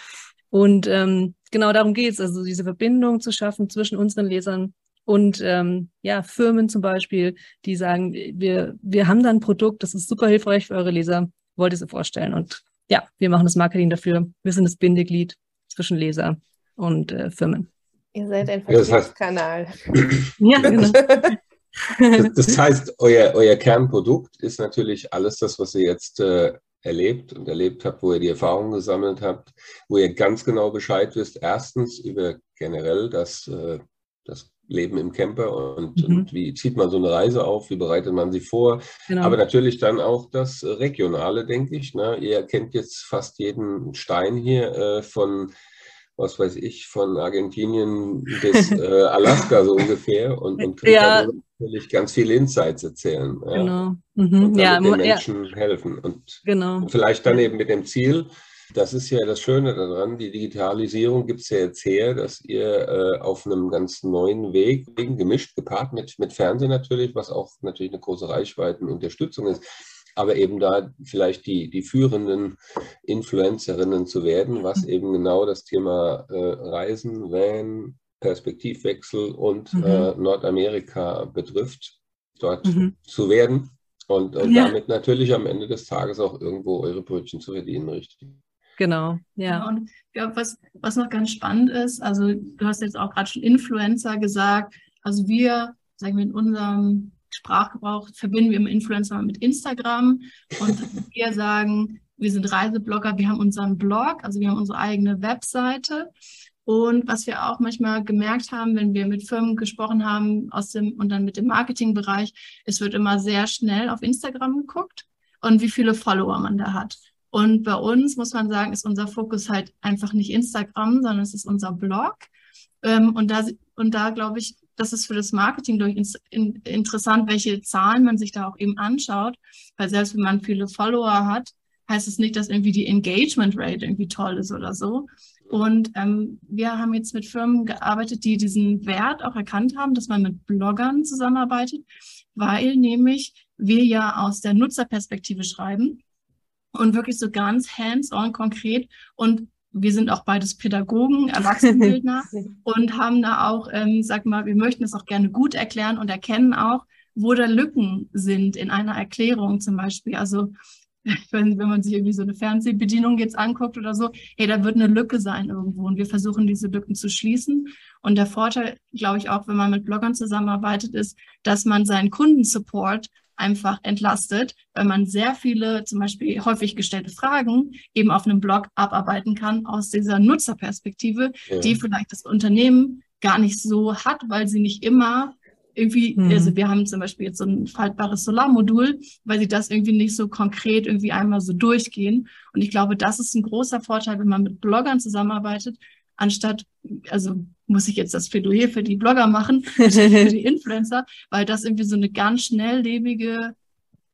Und ähm, genau darum geht es, also diese Verbindung zu schaffen zwischen unseren Lesern und ähm, ja, Firmen zum Beispiel, die sagen, wir, wir haben da ein Produkt, das ist super hilfreich für eure Leser, wollt ihr sie vorstellen? Und ja, wir machen das Marketing dafür. Wir sind das Bindeglied zwischen Leser und äh, Firmen.
Ihr seid ein Vertriebskanal.
ja, genau.
Das heißt, euer, euer Kernprodukt ist natürlich alles das, was ihr jetzt äh, erlebt und erlebt habt, wo ihr die Erfahrungen gesammelt habt, wo ihr ganz genau Bescheid wisst. Erstens über generell das, äh, das Leben im Camper und, mhm. und, wie zieht man so eine Reise auf, wie bereitet man sie vor. Genau. Aber natürlich dann auch das Regionale, denke ich. Ne? Ihr kennt jetzt fast jeden Stein hier äh, von, was weiß ich, von Argentinien bis äh, Alaska so ungefähr und, und könnt ja. natürlich ganz viele Insights erzählen. Ja? Genau. Mhm. Und ja, den Menschen ja. helfen. Und,
genau.
und vielleicht dann eben mit dem Ziel, das ist ja das Schöne daran, die Digitalisierung gibt es ja jetzt her, dass ihr äh, auf einem ganz neuen Weg, gemischt, gepaart mit, mit Fernsehen natürlich, was auch natürlich eine große Reichweitenunterstützung ist, aber eben da vielleicht die, die führenden Influencerinnen zu werden, was mhm. eben genau das Thema äh, Reisen, Van, Perspektivwechsel und mhm. äh, Nordamerika betrifft, dort mhm. zu werden und, und ja. damit natürlich am Ende des Tages auch irgendwo eure Brötchen zu verdienen, richtig?
Genau, ja.
Genau. Und ich glaube, was, was noch ganz spannend ist, also du hast jetzt auch gerade schon Influencer gesagt, also wir, sagen wir in unserem Sprachgebrauch, verbinden wir immer Influencer mit Instagram und wir sagen, wir sind Reiseblogger, wir haben unseren Blog, also wir haben unsere eigene Webseite. Und was wir auch manchmal gemerkt haben, wenn wir mit Firmen gesprochen haben aus dem und dann mit dem Marketingbereich, es wird immer sehr schnell auf Instagram geguckt und wie viele Follower man da hat. Und bei uns muss man sagen, ist unser Fokus halt einfach nicht Instagram, sondern es ist unser Blog. Ähm, und da, und da glaube ich, das ist für das Marketing durch in, interessant, welche Zahlen man sich da auch eben anschaut. Weil selbst wenn man viele Follower hat, heißt es nicht, dass irgendwie die Engagement Rate irgendwie toll ist oder so. Und ähm, wir haben jetzt mit Firmen gearbeitet, die diesen Wert auch erkannt haben, dass man mit Bloggern zusammenarbeitet, weil nämlich wir ja aus der Nutzerperspektive schreiben und wirklich so ganz hands-on konkret und wir sind auch beides Pädagogen, Erwachsenenbildner und haben da auch, ähm, sag mal, wir möchten es auch gerne gut erklären und erkennen auch, wo da Lücken sind in einer Erklärung zum Beispiel. Also nicht, wenn man sich irgendwie so eine Fernsehbedienung jetzt anguckt oder so, hey, da wird eine Lücke sein irgendwo und wir versuchen diese Lücken zu schließen. Und der Vorteil, glaube ich, auch, wenn man mit Bloggern zusammenarbeitet, ist, dass man seinen Kundensupport einfach entlastet, weil man sehr viele zum Beispiel häufig gestellte Fragen eben auf einem Blog abarbeiten kann aus dieser Nutzerperspektive, ja. die vielleicht das Unternehmen gar nicht so hat, weil sie nicht immer irgendwie, mhm. also wir haben zum Beispiel jetzt so ein faltbares Solarmodul, weil sie das irgendwie nicht so konkret irgendwie einmal so durchgehen. Und ich glaube, das ist ein großer Vorteil, wenn man mit Bloggern zusammenarbeitet, anstatt, also muss ich jetzt das Plädoyer für die Blogger machen, für die Influencer, weil das irgendwie so eine ganz schnelllebige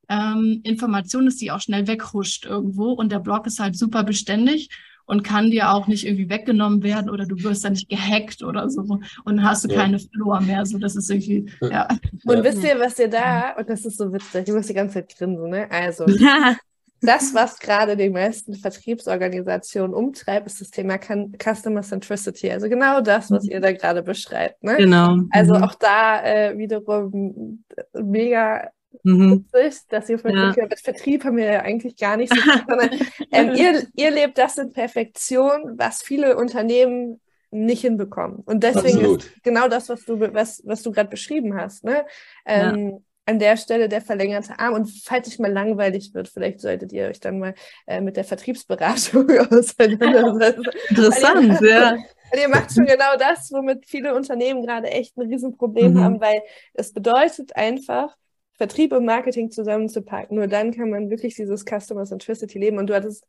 ähm, Information ist, die auch schnell weghuscht irgendwo. Und der Blog ist halt super beständig und kann dir auch nicht irgendwie weggenommen werden oder du wirst dann nicht gehackt oder so und dann hast du ja. keine Follower mehr. So, das ist irgendwie, ja.
Und wisst ihr, was ihr da, und das ist so witzig, ich muss die ganze Zeit grinsen, ne? Also, das, was gerade die meisten Vertriebsorganisationen umtreibt, ist das Thema Customer Centricity. Also genau das, was ihr da gerade beschreibt. Ne?
Genau.
Also mhm. auch da äh, wiederum mega mhm. witzig, dass ihr ja. mit Vertrieb haben wir ja eigentlich gar nicht so, sondern ähm, ihr, ihr lebt das in Perfektion, was viele Unternehmen nicht hinbekommen. Und deswegen Absolut. ist genau das, was du, was, was du gerade beschrieben hast. Ne? Ähm, ja an der Stelle der verlängerte Arm. Und falls es mal langweilig wird, vielleicht solltet ihr euch dann mal äh, mit der Vertriebsberatung auseinandersetzen.
Interessant, ja.
Weil ihr macht schon genau das, womit viele Unternehmen gerade echt ein Riesenproblem mhm. haben, weil es bedeutet einfach, Vertrieb und Marketing zusammenzupacken. Nur dann kann man wirklich dieses Customer Centricity leben. Und du hattest,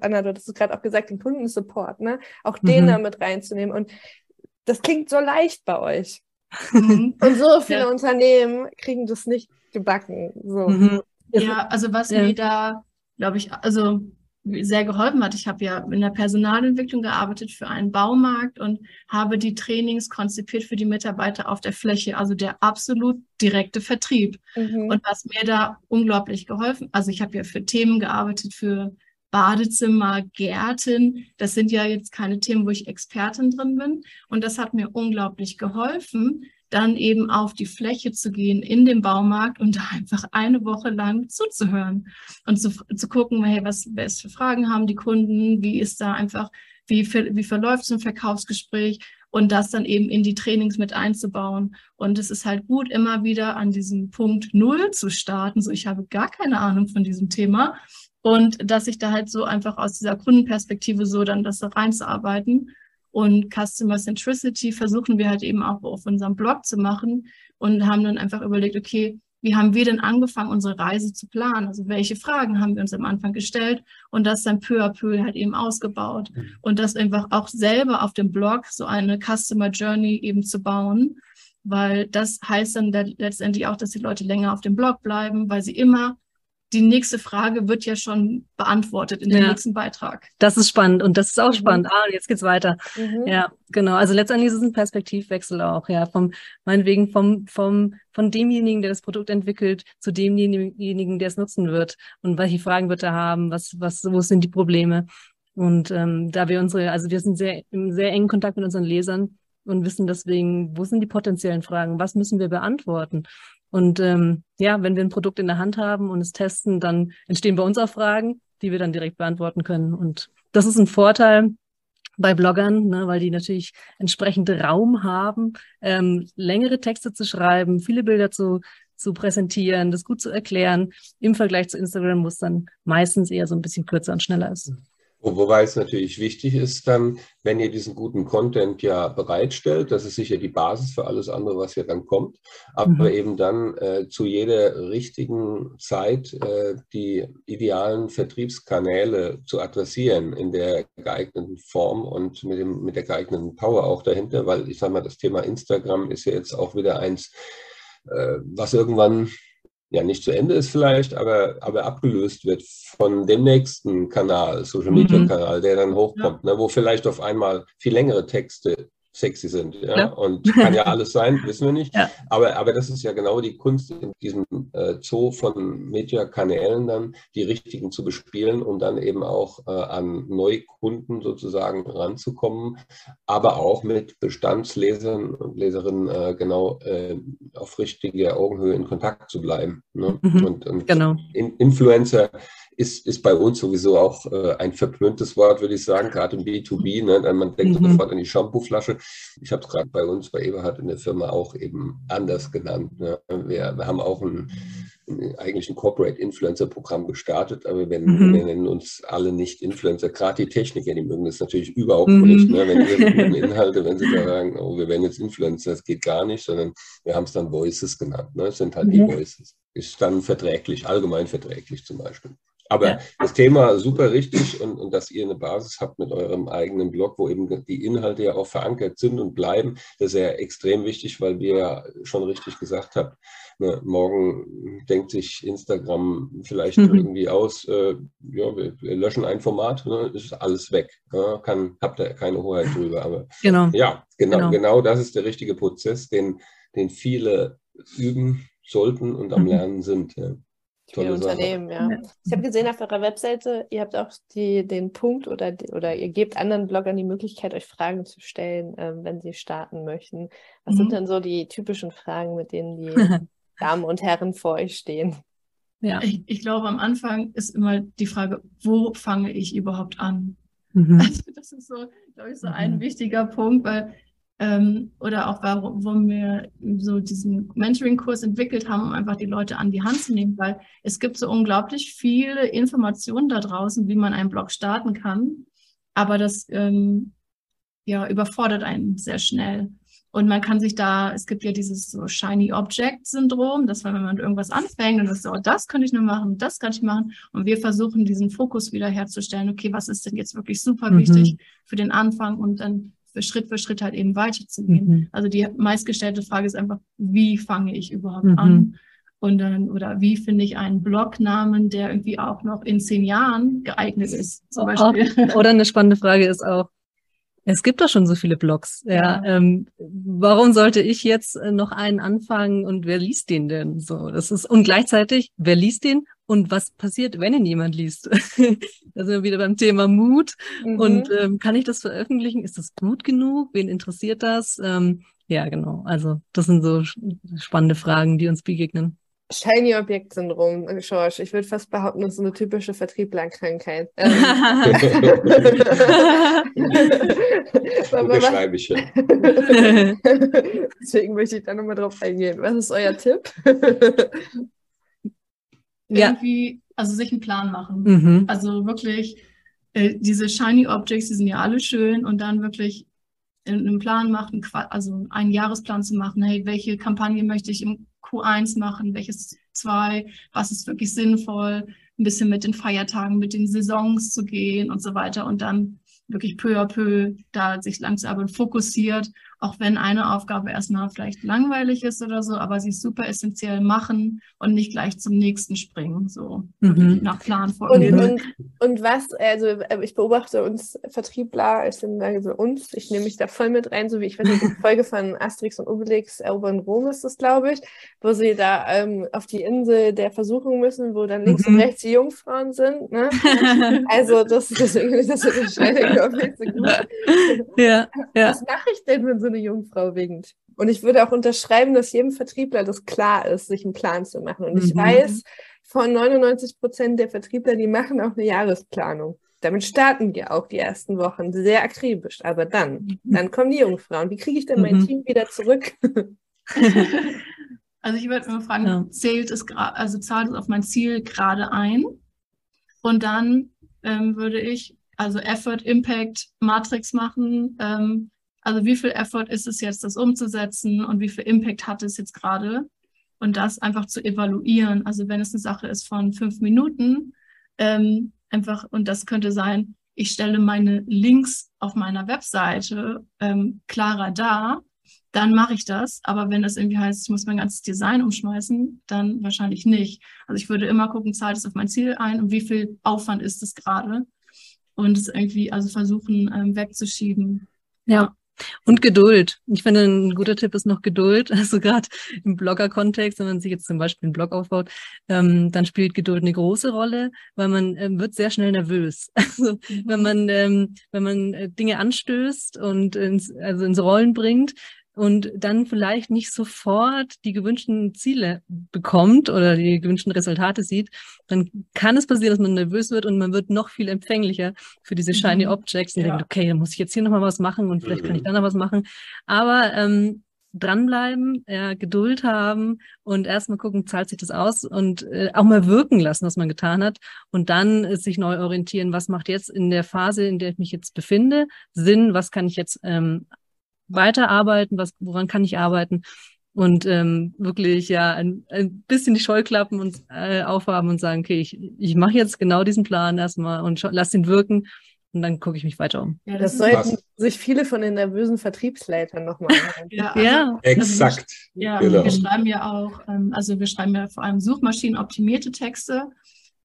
Anna, du hattest es gerade auch gesagt, den Kundensupport, ne? Auch den mhm. da mit reinzunehmen. Und das klingt so leicht bei euch. Mhm. Und so viele ja. Unternehmen kriegen das nicht gebacken. So.
Mhm. Ja, also was ja. mir da, glaube ich, also sehr geholfen hat. Ich habe ja in der Personalentwicklung gearbeitet für einen Baumarkt und habe die Trainings konzipiert für die Mitarbeiter auf der Fläche, also der absolut direkte Vertrieb. Mhm. Und was mir da unglaublich geholfen, also ich habe ja für Themen gearbeitet, für Badezimmer, Gärten. Das sind ja jetzt keine Themen, wo ich Expertin drin bin. Und das hat mir unglaublich geholfen, dann eben auf die Fläche zu gehen in den Baumarkt und da einfach eine Woche lang zuzuhören und zu, zu gucken, hey, was, was für Fragen haben die Kunden, wie ist da einfach, wie, wie verläuft so ein Verkaufsgespräch und das dann eben in die Trainings mit einzubauen. Und es ist halt gut, immer wieder an diesem Punkt Null zu starten. So, ich habe gar keine Ahnung von diesem Thema und dass ich da halt so einfach aus dieser Kundenperspektive so dann das da reinzuarbeiten. Und Customer Centricity versuchen wir halt eben auch auf unserem Blog zu machen und haben dann einfach überlegt, okay, wie haben wir denn angefangen, unsere Reise zu planen? Also welche Fragen haben wir uns am Anfang gestellt und das dann peu à peu halt eben ausgebaut mhm. und das einfach auch selber auf dem Blog so eine Customer Journey eben zu bauen, weil das heißt dann letztendlich auch, dass die Leute länger auf dem Blog bleiben, weil sie immer die nächste Frage wird ja schon beantwortet in dem ja. nächsten Beitrag.
Das ist spannend und das ist auch mhm. spannend. Ah, jetzt geht's weiter. Mhm. Ja, genau. Also letztendlich ist es ein Perspektivwechsel auch, ja, vom meinetwegen vom vom von demjenigen, der das Produkt entwickelt, zu demjenigen, der es nutzen wird und welche Fragen wird er haben, was was wo sind die Probleme? Und ähm, da wir unsere, also wir sind sehr im sehr engen Kontakt mit unseren Lesern und wissen deswegen, wo sind die potenziellen Fragen, was müssen wir beantworten? Und ähm, ja, wenn wir ein Produkt in der Hand haben und es testen, dann entstehen bei uns auch Fragen, die wir dann direkt beantworten können. Und das ist ein Vorteil bei Bloggern, ne, weil die natürlich entsprechend Raum haben, ähm, längere Texte zu schreiben, viele Bilder zu, zu präsentieren, das gut zu erklären, im Vergleich zu Instagram, wo es dann meistens eher so ein bisschen kürzer und schneller ist.
Wobei es natürlich wichtig ist, dann, wenn ihr diesen guten Content ja bereitstellt, das ist sicher die Basis für alles andere, was ja dann kommt, aber mhm. eben dann äh, zu jeder richtigen Zeit äh, die idealen Vertriebskanäle zu adressieren in der geeigneten Form und mit, dem, mit der geeigneten Power auch dahinter, weil ich sage mal, das Thema Instagram ist ja jetzt auch wieder eins, äh, was irgendwann ja nicht zu Ende ist vielleicht, aber, aber abgelöst wird von dem nächsten Kanal, Social Media mhm. Kanal, der dann hochkommt, ja. ne, wo vielleicht auf einmal viel längere Texte sexy sind. Ja? ja. Und kann ja alles sein, wissen wir nicht. Ja. Aber, aber das ist ja genau die Kunst in diesem äh, Zoo von Media-Kanälen dann, die richtigen zu bespielen und dann eben auch äh, an Neukunden sozusagen ranzukommen, aber auch mit Bestandslesern und Leserinnen äh, genau äh, auf richtige Augenhöhe in Kontakt zu bleiben. Ne? Mhm. Und, und genau. in, Influencer ist, ist bei uns sowieso auch äh, ein verpöntes Wort, würde ich sagen, gerade im B2B. Ne? Man denkt mhm. sofort an die Shampooflasche. Ich habe es gerade bei uns, bei Eberhard in der Firma auch eben anders genannt. Ne? Wir, wir, haben auch ein, eigentlich ein Corporate Influencer Programm gestartet, aber wir, mhm. wir nennen uns alle nicht Influencer. Gerade die Techniker, die mögen das natürlich überhaupt mhm. nicht. Ne? Wenn ihre Inhalte, wenn sie da sagen, oh, wir werden jetzt Influencer, das geht gar nicht, sondern wir haben es dann Voices genannt. Ne? Es sind halt die mhm. Voices. Ist dann verträglich, allgemein verträglich zum Beispiel. Aber ja. das Thema super richtig und, und dass ihr eine Basis habt mit eurem eigenen Blog, wo eben die Inhalte ja auch verankert sind und bleiben, das ist ja extrem wichtig, weil wir ja schon richtig gesagt habt, ne, morgen denkt sich Instagram vielleicht mhm. irgendwie aus, äh, ja, wir, wir, löschen ein Format, ne, ist alles weg. Ja, kann, habt ihr keine Hoheit drüber. Aber genau. ja, genau, genau, genau das ist der richtige Prozess, den, den viele üben sollten und am mhm. Lernen sind. Ja.
Tolle Unternehmen, ja. ja. Ich habe gesehen auf eurer Webseite, ihr habt auch die, den Punkt oder, oder ihr gebt anderen Bloggern die Möglichkeit, euch Fragen zu stellen, ähm, wenn sie starten möchten. Was mhm. sind denn so die typischen Fragen, mit denen die Damen und Herren vor euch stehen?
Ja, ich, ich, glaube, am Anfang ist immer die Frage, wo fange ich überhaupt an? Mhm. Also das ist so, glaube ich, so ein mhm. wichtiger Punkt, weil ähm, oder auch warum wir so diesen Mentoring-Kurs entwickelt haben, um einfach die Leute an die Hand zu nehmen, weil es gibt so unglaublich viele Informationen da draußen, wie man einen Blog starten kann, aber das ähm, ja überfordert einen sehr schnell. Und man kann sich da, es gibt ja dieses so Shiny Object Syndrom, dass wenn man irgendwas anfängt und das so, oh, das könnte ich nur machen, das kann ich machen. Und wir versuchen diesen Fokus wieder herzustellen. Okay, was ist denn jetzt wirklich super mhm. wichtig für den Anfang? Und dann für Schritt für Schritt halt eben weiterzugehen. Mhm. Also die meistgestellte Frage ist einfach, wie fange ich überhaupt mhm. an? Und dann, oder wie finde ich einen Blognamen, der irgendwie auch noch in zehn Jahren geeignet ist, zum Beispiel.
Oder eine spannende Frage ist auch, es gibt doch schon so viele Blogs. Ja, ja. Ähm, warum sollte ich jetzt äh, noch einen anfangen und wer liest den denn? So, das ist und gleichzeitig, wer liest den und was passiert, wenn ihn jemand liest? da sind wir wieder beim Thema Mut. Mhm. Und ähm, kann ich das veröffentlichen? Ist das gut genug? Wen interessiert das? Ähm, ja, genau. Also das sind so spannende Fragen, die uns begegnen.
Shiny Objekt Syndrom, George. Ich würde fast behaupten, das ist eine typische Vertrieblerkrankheit. Ähm.
Beschreibe ich ja.
Deswegen möchte ich da nochmal drauf eingehen. Was ist euer Tipp?
Irgendwie, also sich einen Plan machen. Mhm. Also wirklich, äh, diese Shiny Objects, die sind ja alle schön und dann wirklich einen Plan machen, also einen Jahresplan zu machen. Hey, welche Kampagne möchte ich im Q1 machen, welches 2, was ist wirklich sinnvoll, ein bisschen mit den Feiertagen, mit den Saisons zu gehen und so weiter. Und dann wirklich peu à peu da sich langsam fokussiert auch wenn eine Aufgabe erstmal vielleicht langweilig ist oder so, aber sie super essentiell machen und nicht gleich zum nächsten springen, so mhm. nach Plan
vorgehen. Und, und, und, was, also äh, ich beobachte uns Vertriebler, ich sage so uns, ich nehme mich da voll mit rein, so wie ich weiß nicht, die Folge von Asterix und Obelix, Erobern Rom ist das, glaube ich, wo sie da ähm, auf die Insel der Versuchung müssen, wo dann links mhm. und rechts die Jungfrauen sind. Ne? also das, ist das so eine so gut. Ja, ja. Was mache ich denn, wenn so eine Jungfrau winkt. Und ich würde auch unterschreiben, dass jedem Vertriebler das klar ist, sich einen Plan zu machen. Und ich mhm. weiß von 99 Prozent der Vertriebler, die machen auch eine Jahresplanung. Damit starten wir auch die ersten Wochen sehr akribisch. Aber dann, mhm. dann kommen die Jungfrauen. Wie kriege ich denn mein mhm. Team wieder zurück?
also ich würde immer fragen, ja. zählt es also zahlt es auf mein Ziel gerade ein? Und dann ähm, würde ich also Effort, Impact, Matrix machen. Ähm, also wie viel Effort ist es jetzt, das umzusetzen und wie viel Impact hat es jetzt gerade? Und das einfach zu evaluieren. Also wenn es eine Sache ist von fünf Minuten, ähm, einfach, und das könnte sein, ich stelle meine Links auf meiner Webseite ähm, klarer dar, dann mache ich das. Aber wenn das irgendwie heißt, ich muss mein ganzes Design umschmeißen, dann wahrscheinlich nicht. Also ich würde immer gucken, zahlt es auf mein Ziel ein und wie viel Aufwand ist es gerade? Und es irgendwie also versuchen ähm, wegzuschieben.
Ja. Und Geduld. Ich finde, ein guter Tipp ist noch Geduld. Also gerade im Blogger-Kontext, wenn man sich jetzt zum Beispiel einen Blog aufbaut, ähm, dann spielt Geduld eine große Rolle, weil man ähm, wird sehr schnell nervös. Also wenn man ähm, wenn man äh, Dinge anstößt und ins, also ins Rollen bringt, und dann vielleicht nicht sofort die gewünschten Ziele bekommt oder die gewünschten Resultate sieht, dann kann es passieren, dass man nervös wird und man wird noch viel empfänglicher für diese shiny mhm. Objects und ja. denkt, okay, dann muss ich jetzt hier nochmal was machen und vielleicht kann ich mhm. da noch was machen. Aber ähm, dranbleiben, ja, Geduld haben und erstmal gucken, zahlt sich das aus und äh, auch mal wirken lassen, was man getan hat und dann äh, sich neu orientieren, was macht jetzt in der Phase, in der ich mich jetzt befinde, Sinn, was kann ich jetzt ähm, weiterarbeiten, was, woran kann ich arbeiten und ähm, wirklich ja ein, ein bisschen die Scheuklappen und äh, aufhaben und sagen, okay, ich, ich mache jetzt genau diesen Plan erstmal und lass ihn wirken und dann gucke ich mich weiter um.
Ja, das, das sollten krass. sich viele von den nervösen Vertriebsleitern nochmal
anhören. ja, also, ja, exakt. Also, ja, genau. wir schreiben ja auch, ähm, also wir schreiben ja vor allem suchmaschinenoptimierte Texte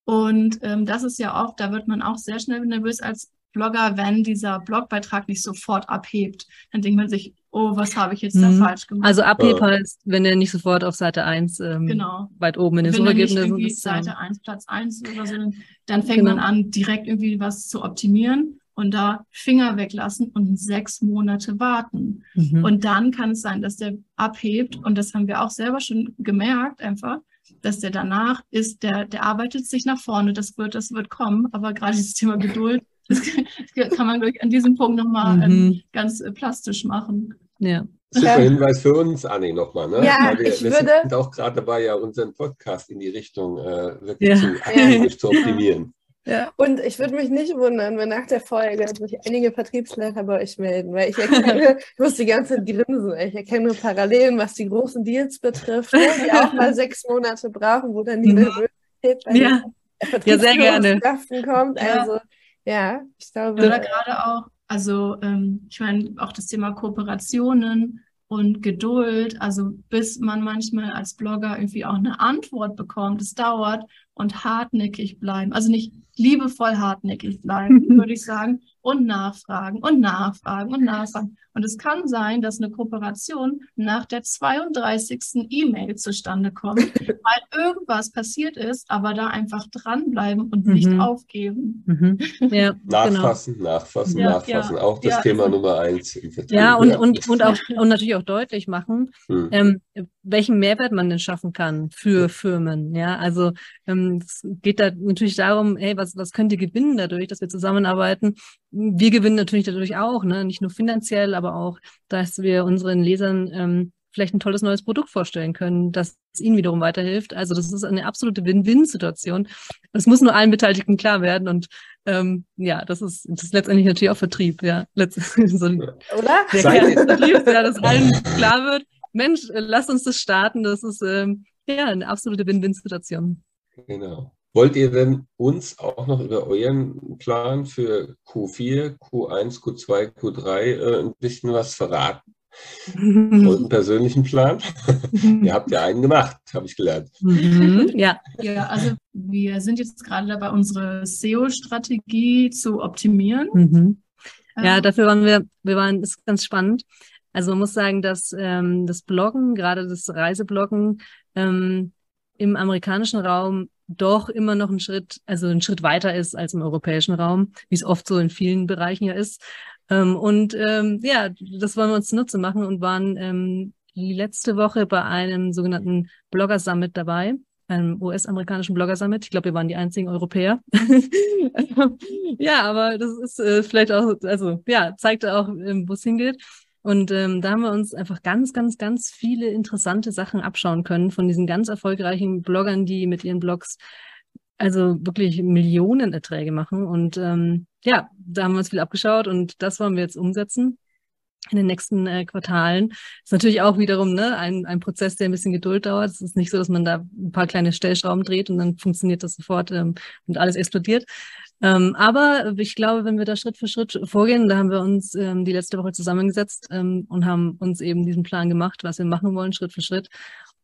und ähm, das ist ja auch, da wird man auch sehr schnell nervös als Blogger, wenn dieser Blogbeitrag nicht sofort abhebt. Dann denkt man sich, oh, was habe ich jetzt da mhm. falsch gemacht?
Also abhebt ja. heißt, wenn er nicht sofort auf Seite 1 ähm, genau. weit oben in den
Suchergebnissen ist. Seite 1, Platz 1 oder so, dann fängt genau. man an, direkt irgendwie was zu optimieren und da Finger weglassen und sechs Monate warten. Mhm. Und dann kann es sein, dass der abhebt und das haben wir auch selber schon gemerkt einfach, dass der danach ist, der, der arbeitet sich nach vorne, das wird, das wird kommen, aber gerade dieses Thema Geduld das kann man, glaube ich, an diesem Punkt nochmal ähm, mhm. ähm, ganz äh, plastisch machen.
Ja. Super Hinweis für uns, Anni, nochmal. Ne?
Ja, wir, ich
wir
würde...
sind auch gerade dabei, ja unseren Podcast in die Richtung äh, wirklich ja. zu, ja. zu optimieren.
Ja. Und ich würde mich nicht wundern, wenn nach der Folge sich einige Vertriebsleiter bei euch melden, weil ich erkenne, ich muss die ganze Zeit grinsen, ich erkenne Parallelen, was die großen Deals betrifft, die auch mal sechs Monate brauchen, wo dann die mhm. Nervosität bei
ja. ja, sehr gerne.
kommt. Also ja, ich glaube.
Oder gerade auch, also ähm, ich meine, auch das Thema Kooperationen und Geduld, also bis man manchmal als Blogger irgendwie auch eine Antwort bekommt, es dauert und hartnäckig bleiben. Also nicht liebevoll hartnäckig bleiben, würde ich sagen, und nachfragen und nachfragen und nachfragen. Und es kann sein, dass eine Kooperation nach der 32. E-Mail zustande kommt, weil irgendwas passiert ist, aber da einfach dranbleiben und mhm. nicht aufgeben.
Mhm. Ja, nachfassen, genau. nachfassen, ja, nachfassen. Ja, auch das Thema Nummer eins.
Ja, und, und, und, auch, und natürlich auch deutlich machen, hm. ähm, welchen Mehrwert man denn schaffen kann für Firmen. Ja, also ähm, es geht da natürlich darum, hey, was, was könnt ihr gewinnen dadurch, dass wir zusammenarbeiten? Wir gewinnen natürlich dadurch auch, ne? nicht nur finanziell, aber auch, dass wir unseren Lesern ähm, vielleicht ein tolles neues Produkt vorstellen können, das ihnen wiederum weiterhilft. Also das ist eine absolute Win-Win-Situation. Das muss nur allen Beteiligten klar werden und ähm, ja, das ist, das ist letztendlich natürlich auch Vertrieb, ja. Letzt, so
Oder?
Der Kern Vertrieb, ja, dass allen klar wird, Mensch, äh, lasst uns das starten. Das ist ähm, ja eine absolute Win-Win-Situation.
Genau. Wollt ihr denn uns auch noch über euren Plan für Q4, Q1, Q2, Q3 äh, ein bisschen was verraten? Euren persönlichen Plan? ihr habt ja einen gemacht, habe ich gelernt.
Mhm, ja. ja, also wir sind jetzt gerade dabei, unsere SEO-Strategie zu optimieren.
Mhm. Ja, dafür waren wir, wir waren, das ist ganz spannend. Also man muss sagen, dass ähm, das Bloggen, gerade das Reisebloggen ähm, im amerikanischen Raum doch immer noch ein Schritt, also ein Schritt weiter ist als im europäischen Raum, wie es oft so in vielen Bereichen ja ist. Ähm, und ähm, ja, das wollen wir uns zunutze machen und waren ähm, letzte Woche bei einem sogenannten Blogger Summit dabei, einem US-amerikanischen Blogger Summit. Ich glaube, wir waren die einzigen Europäer. ja, aber das ist äh, vielleicht auch, also ja, zeigt auch, ähm, wo es hingeht. Und ähm, da haben wir uns einfach ganz, ganz, ganz viele interessante Sachen abschauen können von diesen ganz erfolgreichen Bloggern, die mit ihren Blogs also wirklich Millionen Erträge machen. Und ähm, ja, da haben wir uns viel abgeschaut und das wollen wir jetzt umsetzen in den nächsten äh, Quartalen. Ist natürlich auch wiederum ne, ein, ein Prozess, der ein bisschen Geduld dauert. Es ist nicht so, dass man da ein paar kleine Stellschrauben dreht und dann funktioniert das sofort ähm, und alles explodiert. Ähm, aber ich glaube, wenn wir da Schritt für Schritt vorgehen, da haben wir uns ähm, die letzte Woche zusammengesetzt ähm, und haben uns eben diesen Plan gemacht, was wir machen wollen, Schritt für Schritt.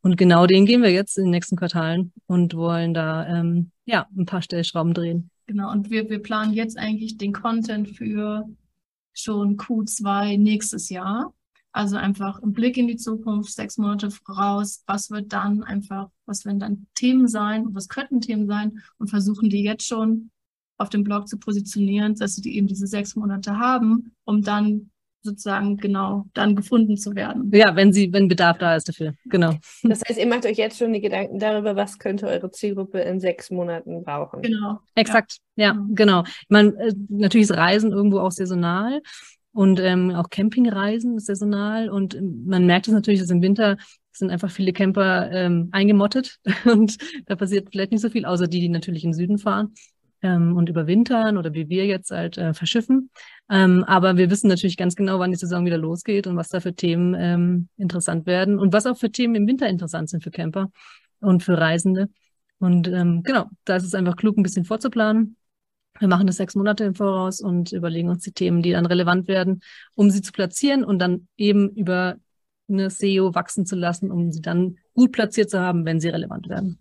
Und genau den gehen wir jetzt in den nächsten Quartalen und wollen da ähm, ja ein paar Stellschrauben drehen.
Genau, und wir, wir planen jetzt eigentlich den Content für schon Q2 nächstes Jahr. Also einfach ein Blick in die Zukunft, sechs Monate voraus, was wird dann einfach, was werden dann Themen sein was könnten Themen sein und versuchen die jetzt schon auf dem Blog zu positionieren, dass sie die eben diese sechs Monate haben, um dann sozusagen genau dann gefunden zu werden.
Ja, wenn sie, wenn Bedarf da ist dafür, genau.
Das heißt, ihr macht euch jetzt schon die Gedanken darüber, was könnte eure Zielgruppe in sechs Monaten brauchen.
Genau. Exakt, ja, ja genau. Ich meine, äh, natürlich ist Reisen irgendwo auch saisonal. Und ähm, auch Campingreisen ist saisonal. Und ähm, man merkt es natürlich, dass im Winter sind einfach viele Camper ähm, eingemottet und da passiert vielleicht nicht so viel, außer die, die natürlich im Süden fahren ähm, und überwintern oder wie wir jetzt halt äh, verschiffen. Ähm, aber wir wissen natürlich ganz genau, wann die Saison wieder losgeht und was da für Themen ähm, interessant werden und was auch für Themen im Winter interessant sind für Camper und für Reisende. Und ähm, genau, da ist es einfach klug, ein bisschen vorzuplanen wir machen das sechs Monate im Voraus und überlegen uns die Themen, die dann relevant werden, um sie zu platzieren und dann eben über eine SEO wachsen zu lassen, um sie dann gut platziert zu haben, wenn sie relevant werden.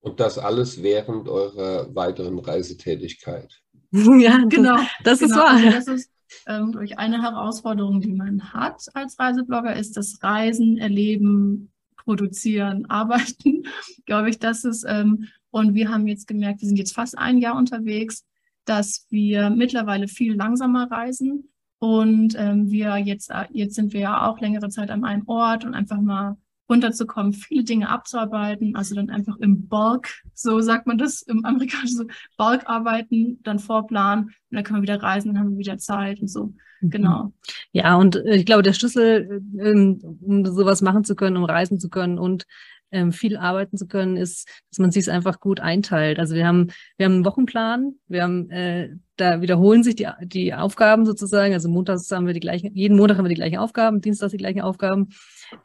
Und das alles während eurer weiteren Reisetätigkeit.
ja, genau. Das, das genau. ist wahr.
Also das ist ähm, durch eine Herausforderung, die man hat als Reiseblogger, ist das Reisen, Erleben, Produzieren, Arbeiten. Glaube ich, das ist, ähm, und wir haben jetzt gemerkt, wir sind jetzt fast ein Jahr unterwegs dass wir mittlerweile viel langsamer reisen und ähm, wir jetzt, äh, jetzt sind wir ja auch längere Zeit an einem Ort und einfach mal runterzukommen, viele Dinge abzuarbeiten, also dann einfach im Bulk, so sagt man das im amerikanischen, so Bulk arbeiten, dann vorplanen und dann können wir wieder reisen, dann haben wir wieder Zeit und so. Mhm. Genau.
Ja, und äh, ich glaube, der Schlüssel, ähm, um sowas machen zu können, um reisen zu können und ähm, viel arbeiten zu können, ist, dass man sich es einfach gut einteilt. Also wir haben, wir haben einen Wochenplan, wir haben, äh, da wiederholen sich die, die Aufgaben sozusagen. Also montags haben wir die gleichen, jeden Montag haben wir die gleichen Aufgaben, dienstags die gleichen Aufgaben,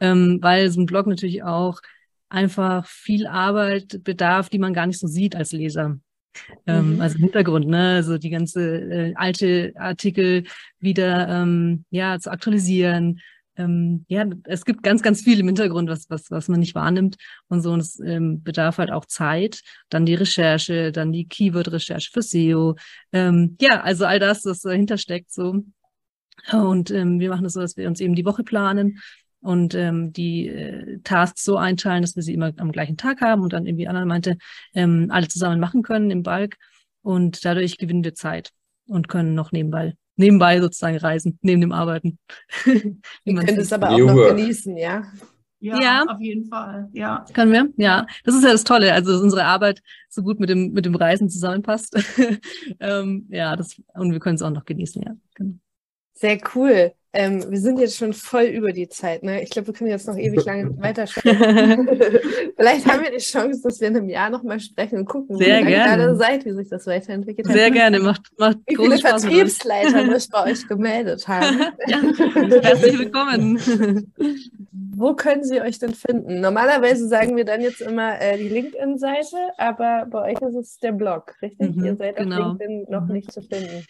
ähm, weil so ein Blog natürlich auch einfach viel Arbeit bedarf, die man gar nicht so sieht als Leser. Ähm, mhm. Also Hintergrund, ne, also die ganze äh, alte Artikel wieder ähm, ja zu aktualisieren, ähm, ja, es gibt ganz, ganz viel im Hintergrund, was, was, was man nicht wahrnimmt und so. Und es ähm, bedarf halt auch Zeit. Dann die Recherche, dann die Keyword-Recherche für SEO. Ähm, ja, also all das, was dahinter steckt, so. Und ähm, wir machen es so, dass wir uns eben die Woche planen und ähm, die äh, Tasks so einteilen, dass wir sie immer am gleichen Tag haben und dann irgendwie Anna meinte, ähm, alle zusammen machen können im Balk. Und dadurch gewinnen wir Zeit und können noch nebenbei nebenbei sozusagen reisen, neben dem Arbeiten.
Ihr könnt es aber auch noch genießen, ja?
ja? Ja, auf jeden Fall, ja.
Können wir? Ja, das ist ja das Tolle, also dass unsere Arbeit so gut mit dem, mit dem Reisen zusammenpasst. ähm, ja, das, und wir können es auch noch genießen, ja. Genau.
Sehr cool. Ähm, wir sind jetzt schon voll über die Zeit. Ne? Ich glaube, wir können jetzt noch ewig lange weitersprechen. Vielleicht haben wir die Chance, dass wir in einem Jahr nochmal sprechen und gucken,
Sehr wie ihr gerade
seid, wie sich das weiterentwickelt
hat. Sehr gerne, macht, macht
Wie viele Spaß Vertriebsleiter muss bei euch gemeldet haben?
ja, herzlich willkommen.
Wo können sie euch denn finden? Normalerweise sagen wir dann jetzt immer äh, die LinkedIn-Seite, aber bei euch ist es der Blog, richtig? Mhm, ihr seid genau. auf LinkedIn noch mhm. nicht zu finden.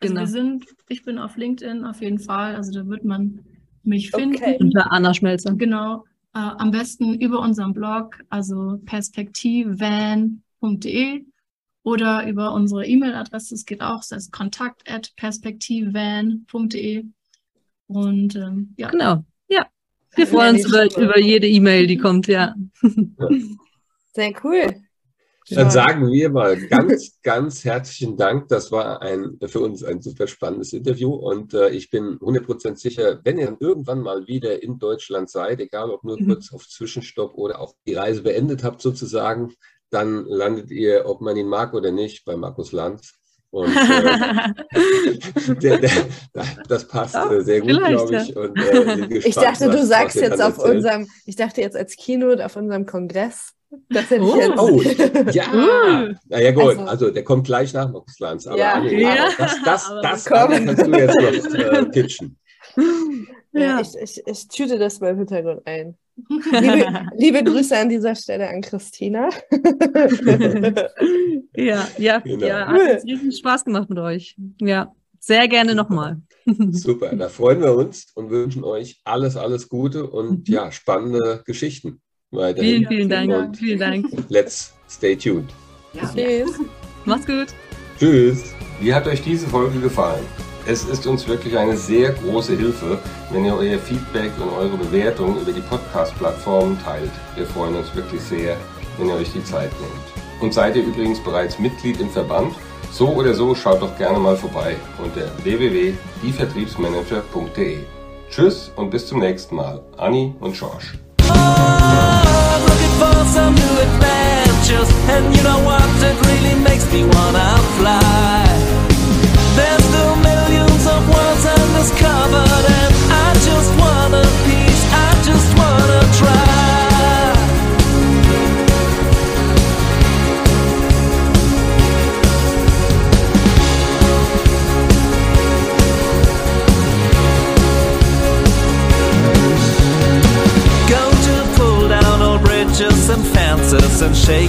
Also genau. wir sind, ich bin auf LinkedIn auf jeden Fall, also da wird man mich finden. Okay.
Unter Anna Schmelzer.
Genau. Äh, am besten über unseren Blog, also perspektivvan.de oder über unsere E-Mail-Adresse, es geht auch, das heißt kontakt at perspektivvan.de. Und ähm, ja.
Genau, ja. Wir freuen uns über, über jede E-Mail, die kommt, ja.
Sehr cool.
Dann sagen wir mal ganz, ganz herzlichen Dank. Das war ein, für uns ein super spannendes Interview und äh, ich bin 100% sicher, wenn ihr irgendwann mal wieder in Deutschland seid, egal ob nur mhm. kurz auf Zwischenstopp oder auch die Reise beendet habt sozusagen, dann landet ihr, ob man ihn mag oder nicht, bei Markus Lanz. Und äh, der, der, das passt äh, sehr gut, glaube ich. Ja. Und,
äh, ich dachte, du sagst jetzt auf erzählt. unserem, ich dachte jetzt als Keynote auf unserem Kongress.
Das hätte oh. jetzt. Oh, ja. Uh. Naja, gut. Also, also, der kommt gleich nach Moxlands. Aber, ja. Ja. das, das, das, das kannst du jetzt noch äh, pitchen.
Ja, ich, ich, ich tüte das mal im Hintergrund ein. Liebe, liebe, Grüße an dieser Stelle an Christina.
ja, ja, genau. ja, hat riesen Spaß gemacht mit euch. Ja, sehr gerne nochmal.
Super, da freuen wir uns und wünschen euch alles, alles Gute und mhm. ja, spannende Geschichten
weiterhin. Vielen, vielen Dank. Und vielen Dank.
Let's stay tuned.
Ja. Tschüss. Macht's gut.
Tschüss. Wie hat euch diese Folge gefallen?
Es ist uns wirklich eine sehr große Hilfe, wenn ihr euer Feedback und eure Bewertung über die Podcast-Plattformen teilt. Wir freuen uns wirklich sehr, wenn ihr euch die Zeit nehmt. Und seid ihr übrigens bereits Mitglied im Verband? So oder so schaut doch gerne mal vorbei unter www.dievertriebsmanager.de. Tschüss und bis zum nächsten Mal. Anni und George. for some new adventures. And you know what? It really makes me wanna fly. There's still millions of worlds undiscovered.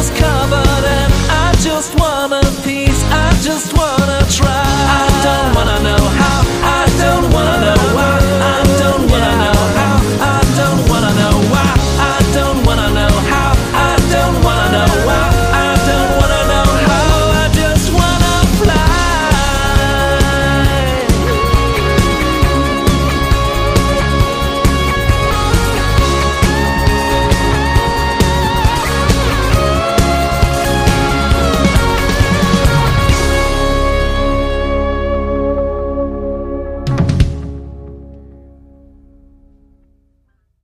Just come.